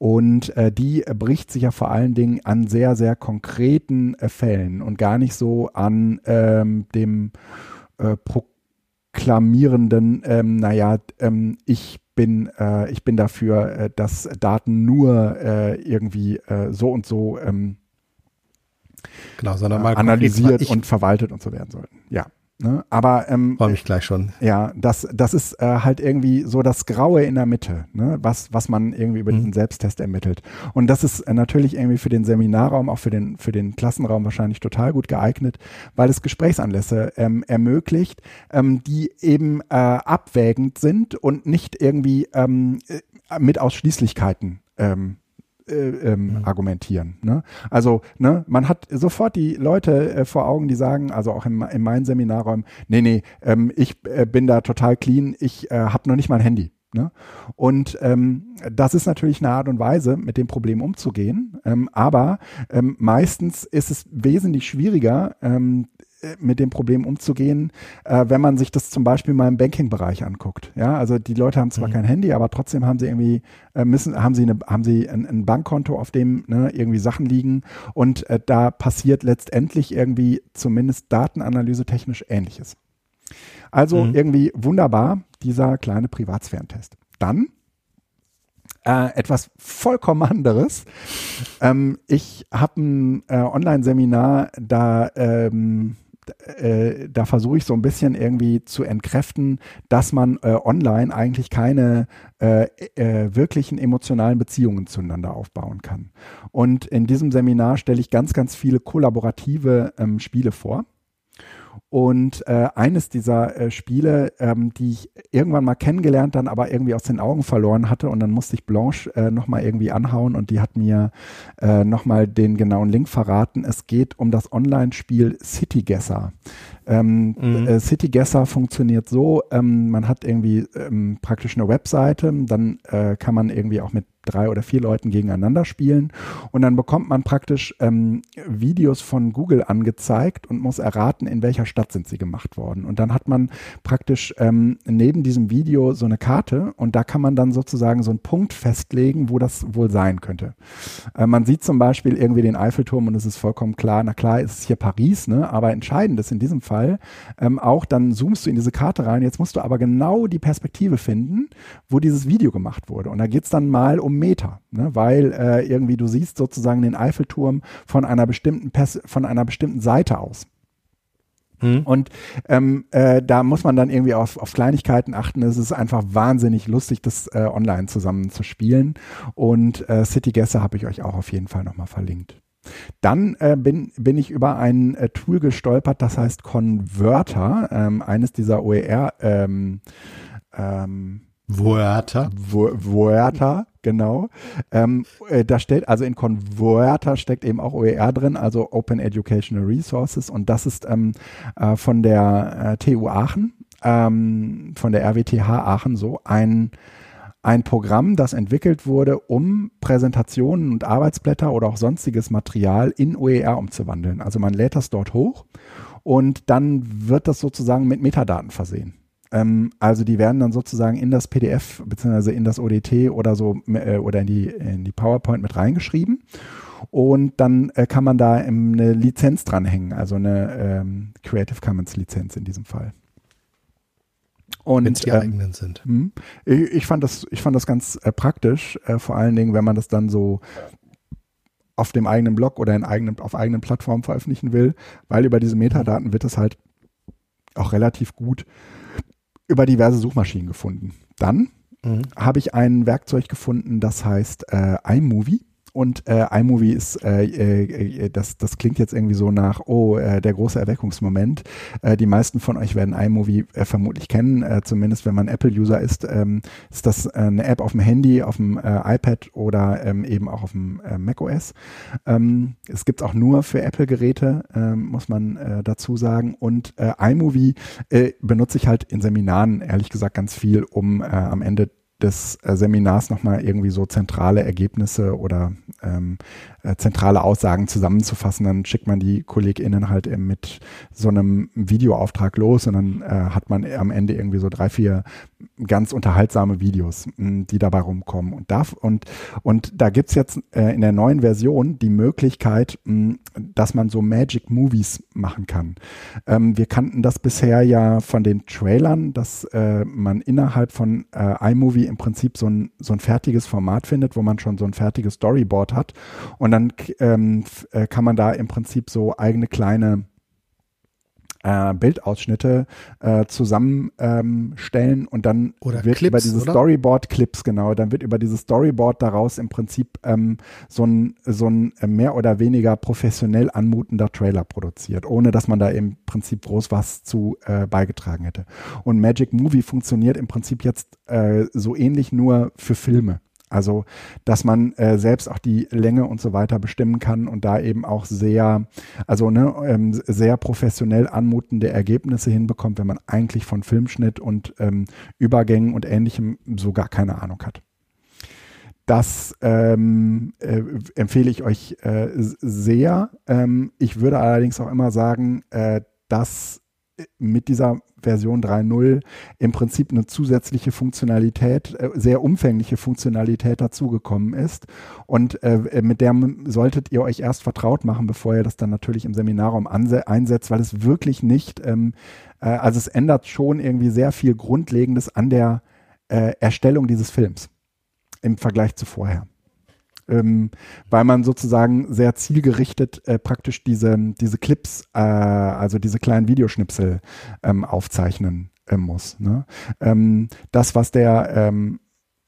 A: Und äh, die bricht sich ja vor allen Dingen an sehr, sehr konkreten äh, Fällen und gar nicht so an ähm, dem äh, proklamierenden, ähm, naja, ähm, ich bin, äh, ich bin dafür, äh, dass Daten nur äh, irgendwie äh, so und so ähm,
B: genau, sondern mal
A: analysiert und verwaltet und so werden sollten. Ja. Ne? Aber ähm,
B: freue mich gleich schon.
A: Ja, das, das ist äh, halt irgendwie so das Graue in der Mitte, ne? was, was man irgendwie über mhm. diesen Selbsttest ermittelt. Und das ist äh, natürlich irgendwie für den Seminarraum, auch für den, für den Klassenraum wahrscheinlich total gut geeignet, weil es Gesprächsanlässe ähm, ermöglicht, ähm, die eben äh, abwägend sind und nicht irgendwie ähm, äh, mit Ausschließlichkeiten ähm, äh, ähm, mhm. argumentieren. Ne? Also ne, man hat sofort die Leute äh, vor Augen, die sagen, also auch in, in meinen Seminarräumen, nee, nee, ähm, ich äh, bin da total clean, ich äh, habe noch nicht mal ein Handy. Ne? Und ähm, das ist natürlich eine Art und Weise, mit dem Problem umzugehen. Ähm, aber ähm, meistens ist es wesentlich schwieriger, ähm, äh, mit dem Problem umzugehen, äh, wenn man sich das zum Beispiel mal im Banking-Bereich anguckt. Ja, also die Leute haben zwar mhm. kein Handy, aber trotzdem haben sie irgendwie äh, müssen haben sie eine, haben sie ein, ein Bankkonto, auf dem ne, irgendwie Sachen liegen und äh, da passiert letztendlich irgendwie zumindest Datenanalyse technisch Ähnliches. Also mhm. irgendwie wunderbar dieser kleine Privatsphärentest. Dann Äh, etwas vollkommen anderes. Ähm, ich habe ein äh, Online-Seminar, da ähm, äh, da versuche ich so ein bisschen irgendwie zu entkräften, dass man äh, online eigentlich keine äh, äh, wirklichen emotionalen Beziehungen zueinander aufbauen kann. Und in diesem Seminar stelle ich ganz, ganz viele kollaborative ähm, Spiele vor. Und äh, eines dieser äh, Spiele, ähm, die ich irgendwann mal kennengelernt, dann aber irgendwie aus den Augen verloren hatte und dann musste ich Blanche äh, nochmal irgendwie anhauen und die hat mir äh, nochmal den genauen Link verraten. Es geht um das Online-Spiel City Guesser. Ähm, mhm. äh, City Guesser funktioniert so, ähm, man hat irgendwie ähm, praktisch eine Webseite, dann äh, kann man irgendwie auch mit drei oder vier Leuten gegeneinander spielen. Und dann bekommt man praktisch ähm, Videos von Google angezeigt und muss erraten, in welcher Stadt sind sie gemacht worden. Und dann hat man praktisch ähm, neben diesem Video so eine Karte und da kann man dann sozusagen so einen Punkt festlegen, wo das wohl sein könnte. Äh, man sieht zum Beispiel irgendwie den Eiffelturm und es ist vollkommen klar, na klar ist es hier Paris, ne? aber entscheidend ist in diesem Fall ähm, auch, dann zoomst du in diese Karte rein, jetzt musst du aber genau die Perspektive finden, wo dieses Video gemacht wurde. Und da geht es dann mal um Meter, ne? weil äh, irgendwie du siehst sozusagen den Eiffelturm von einer bestimmten Pers von einer bestimmten Seite aus. Hm. Und ähm, äh, da muss man dann irgendwie auf, auf Kleinigkeiten achten. Es ist einfach wahnsinnig lustig, das äh, online zusammen zu spielen. Und äh, City Gäste habe ich euch auch auf jeden Fall nochmal verlinkt. Dann äh, bin, bin ich über ein äh, Tool gestolpert, das heißt Converter, ähm, eines dieser OER ähm, ähm,
B: Voerta.
A: Voerta, genau. Ähm, äh, da steht, also in Converter steckt eben auch OER drin, also Open Educational Resources. Und das ist ähm, äh, von der äh, TU Aachen, ähm, von der RWTH Aachen so ein ein Programm, das entwickelt wurde, um Präsentationen und Arbeitsblätter oder auch sonstiges Material in OER umzuwandeln. Also man lädt das dort hoch und dann wird das sozusagen mit Metadaten versehen. Ähm, also die werden dann sozusagen in das PDF beziehungsweise in das ODT oder so äh, oder in die, in die PowerPoint mit reingeschrieben. Und dann äh, kann man da eine Lizenz dranhängen, also eine ähm, Creative Commons Lizenz in diesem Fall.
B: Wenn es die ähm, eigenen sind.
A: Mh, ich, ich, fand das, ich fand das ganz äh, praktisch, äh, vor allen Dingen, wenn man das dann so auf dem eigenen Blog oder in eigenen, auf eigenen Plattformen veröffentlichen will, weil über diese Metadaten wird es halt auch relativ gut über diverse Suchmaschinen gefunden. Dann mhm. habe ich ein Werkzeug gefunden, das heißt äh, iMovie. Und äh, iMovie ist, äh, äh, äh, das, das klingt jetzt irgendwie so nach, oh, äh, der große Erweckungsmoment. Äh, die meisten von euch werden iMovie äh, vermutlich kennen, äh, zumindest wenn man Apple-User ist. Ähm, ist das äh, eine App auf dem Handy, auf dem äh, iPad oder ähm, eben auch auf dem äh, macOS. Ähm, es gibt auch nur für Apple-Geräte, äh, muss man äh, dazu sagen. Und äh, iMovie äh, benutze ich halt in Seminaren, ehrlich gesagt, ganz viel, um äh, am Ende des äh, Seminars nochmal irgendwie so zentrale Ergebnisse oder ähm, äh, zentrale Aussagen zusammenzufassen. Dann schickt man die KollegInnen halt eben mit so einem Videoauftrag los und dann äh, hat man am Ende irgendwie so drei, vier ganz unterhaltsame Videos, mh, die dabei rumkommen. Und, darf, und, und da gibt's jetzt äh, in der neuen Version die Möglichkeit, mh, dass man so Magic Movies machen kann. Ähm, wir kannten das bisher ja von den Trailern, dass äh, man innerhalb von äh, iMovie im Prinzip so ein, so ein fertiges Format findet, wo man schon so ein fertiges Storyboard hat. Und dann ähm, äh, kann man da im Prinzip so eigene kleine äh, Bildausschnitte äh, zusammenstellen ähm, und dann
B: oder
A: wird
B: Clips,
A: über diese Storyboard-Clips, genau, dann wird über dieses Storyboard daraus im Prinzip ähm, so ein, so ein mehr oder weniger professionell anmutender Trailer produziert, ohne dass man da im Prinzip groß was zu äh, beigetragen hätte. Und Magic Movie funktioniert im Prinzip jetzt äh, so ähnlich nur für Filme. Also, dass man äh, selbst auch die Länge und so weiter bestimmen kann und da eben auch sehr, also ne, ähm, sehr professionell anmutende Ergebnisse hinbekommt, wenn man eigentlich von Filmschnitt und ähm, Übergängen und ähnlichem so gar keine Ahnung hat. Das ähm, äh, empfehle ich euch äh, sehr. Ähm, ich würde allerdings auch immer sagen, äh, dass mit dieser Version 3.0 im Prinzip eine zusätzliche Funktionalität, äh, sehr umfängliche Funktionalität dazugekommen ist. Und äh, mit der solltet ihr euch erst vertraut machen, bevor ihr das dann natürlich im Seminarraum einsetzt, weil es wirklich nicht, ähm, äh, also es ändert schon irgendwie sehr viel Grundlegendes an der äh, Erstellung dieses Films. im Vergleich zu vorher. Ähm, weil man sozusagen sehr zielgerichtet äh, praktisch diese, diese Clips, äh, also diese kleinen Videoschnipsel ähm, aufzeichnen äh, muss. Ne? Ähm, das, was der ähm,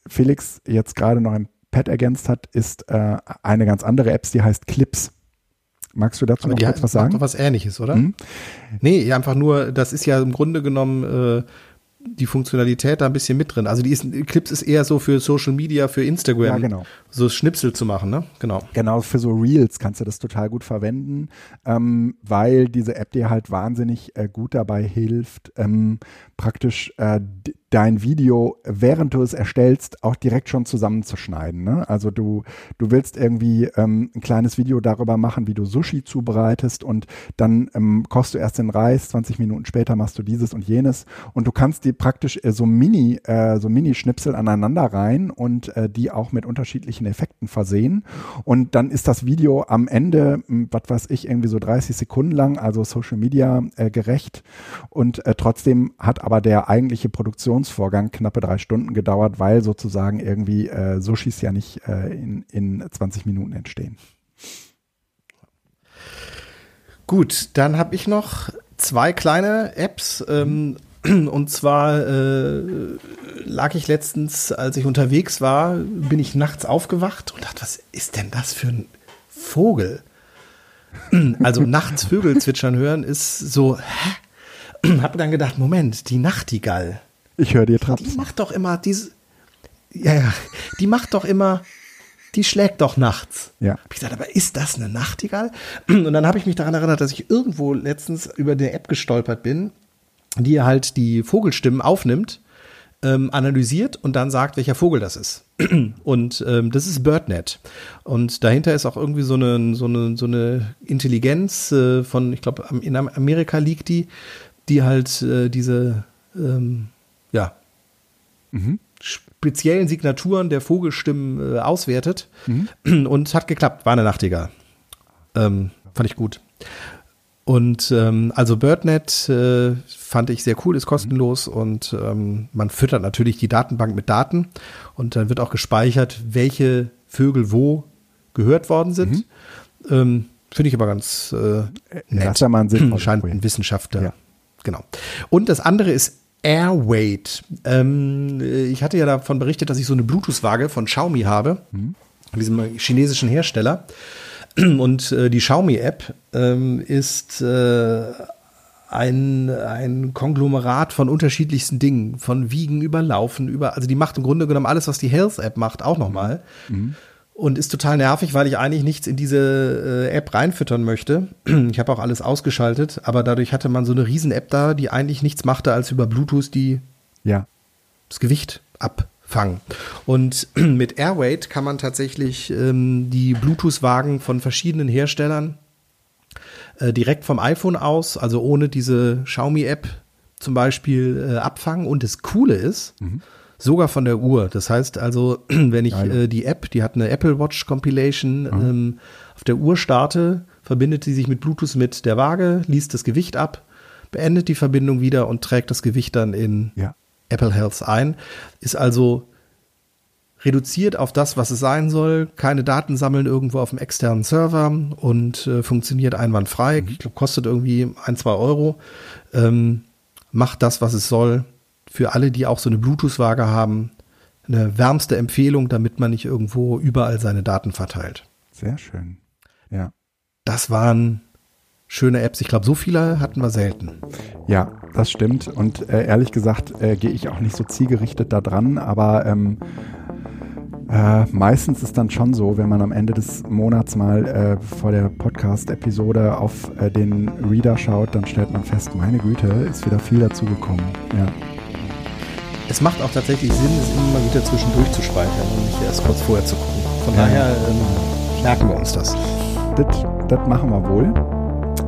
A: Felix jetzt gerade noch im Pad ergänzt hat, ist äh, eine ganz andere App, die heißt Clips. Magst du dazu Aber noch kurz was sagen? Doch
B: was ähnliches, oder? Hm? Nee, einfach nur, das ist ja im Grunde genommen äh, die Funktionalität da ein bisschen mit drin. Also die ist, Clips ist eher so für Social Media, für Instagram, ja,
A: genau.
B: so Schnipsel zu machen, ne? Genau.
A: Genau, für so Reels kannst du das total gut verwenden, ähm, weil diese App dir halt wahnsinnig äh, gut dabei hilft, ähm, praktisch äh, dein Video, während du es erstellst, auch direkt schon zusammenzuschneiden. Ne? Also du, du willst irgendwie ähm, ein kleines Video darüber machen, wie du Sushi zubereitest und dann ähm, kochst du erst den Reis, 20 Minuten später machst du dieses und jenes und du kannst dir praktisch äh, so Mini, äh, so Mini-Schnipsel aneinander rein und äh, die auch mit unterschiedlichen Effekten versehen und dann ist das Video am Ende, hm, was weiß ich, irgendwie so 30 Sekunden lang, also Social Media äh, gerecht und äh, trotzdem hat aber der eigentliche Produktions Produktionsvorgang knappe drei Stunden gedauert, weil sozusagen irgendwie äh, Sushis ja nicht äh, in, in 20 Minuten entstehen.
B: Gut, dann habe ich noch zwei kleine Apps. Ähm, [clears throat] und zwar äh, lag ich letztens, als ich unterwegs war, bin ich nachts aufgewacht und dachte, was ist denn das für ein Vogel? [clears throat] Also nachts Vögel zwitschern hören ist so, hä? [clears throat] Hab dann gedacht, Moment, die Nachtigall.
A: Ich höre dir trapsen.
B: Die macht doch immer diese. Ja, ja. Die macht doch immer. Die schlägt doch nachts.
A: Ja.
B: Hab ich gesagt, aber ist das eine Nachtigall? [clears throat] Und dann habe ich mich daran erinnert, dass ich irgendwo letztens über eine App gestolpert bin, die halt die Vogelstimmen aufnimmt, ähm, analysiert und dann sagt, welcher Vogel das ist. [clears throat] Und ähm, das ist BirdNet. Und dahinter ist auch irgendwie so eine, so eine, so eine Intelligenz äh, von, ich glaube, in Amerika liegt die, die halt äh, diese ähm, ja, mhm. speziellen Signaturen der Vogelstimmen äh, auswertet. Mhm. Und hat geklappt, war eine Nachtigall. Ähm, fand ich gut. Und ähm, also BirdNet äh, fand ich sehr cool, ist kostenlos mhm. und ähm, man füttert natürlich die Datenbank mit Daten und dann wird auch gespeichert, welche Vögel wo gehört worden sind. Mhm. Ähm, Finde ich aber ganz äh, nett. Scheint ein Wissenschaftler. Ja. Genau. Und das andere ist Airweight. Ähm, ich hatte ja davon berichtet, dass ich so eine Bluetooth-Waage von Xiaomi habe, mhm. diesem chinesischen Hersteller. [clears throat] Und äh, die Xiaomi-App ähm, ist äh, ein, ein Konglomerat von unterschiedlichsten Dingen, von Wiegen über Laufen, über, also die macht im Grunde genommen alles, was die Health-App macht, auch nochmal. Mhm und ist total nervig, weil ich eigentlich nichts in diese äh, App reinfüttern möchte. [clears throat] Ich habe auch alles ausgeschaltet, aber dadurch hatte man so eine riesen App da, die eigentlich nichts machte, als über Bluetooth die
A: ja.
B: das Gewicht abfangen. Und [clears throat] mit Airweight kann man tatsächlich ähm, die Bluetooth-Wagen von verschiedenen Herstellern äh, direkt vom iPhone aus, also ohne diese Xiaomi-App zum Beispiel äh, abfangen. Und das Coole ist, mhm Sogar von der Uhr. Das heißt also, [clears throat] wenn ich äh, die App, die hat eine Apple Watch Compilation, mhm. ähm, auf der Uhr starte, verbindet sie sich mit Bluetooth mit der Waage, liest das Gewicht ab, beendet die Verbindung wieder und trägt das Gewicht dann in
A: ja.
B: Apple Health ein. Ist also reduziert auf das, was es sein soll, keine Daten sammeln irgendwo auf dem externen Server und äh, funktioniert einwandfrei. Mhm. Ich glaube, kostet irgendwie ein, zwei Euro. Ähm, macht das, was es soll, für alle, die auch so eine Bluetooth-Waage haben, eine wärmste Empfehlung, damit man nicht irgendwo überall seine Daten verteilt.
A: Sehr schön. Ja.
B: Das waren schöne Apps. Ich glaube, so viele hatten wir selten.
A: Ja, das stimmt. Und äh, ehrlich gesagt äh, gehe ich auch nicht so zielgerichtet da dran, aber ähm, äh, meistens ist dann schon so, wenn man am Ende des Monats mal äh, vor der Podcast-Episode auf äh, den Reader schaut, dann stellt man fest, meine Güte, ist wieder viel dazugekommen. Ja
B: es macht auch tatsächlich Sinn, es immer wieder zwischendurch zu speichern und nicht erst kurz vorher zu gucken. Von ja. daher ähm, merken wir uns das.
A: Das machen wir wohl.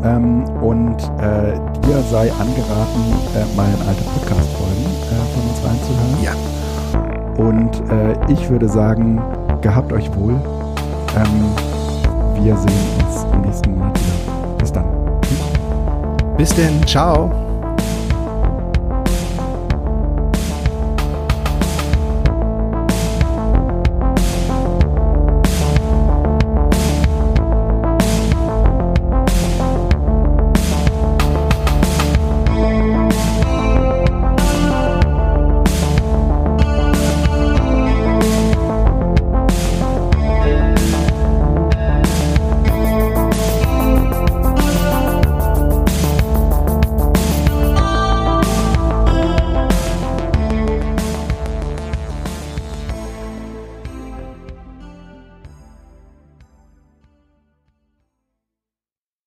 A: Ähm, und äh, dir sei angeraten, äh, mal in alte Podcast-Folgen äh, von uns reinzuhören.
B: Ja.
A: Und äh, ich würde sagen, gehabt euch wohl. Ähm, wir sehen uns im nächsten Monat wieder. Bis dann.
B: Bis denn. Ciao.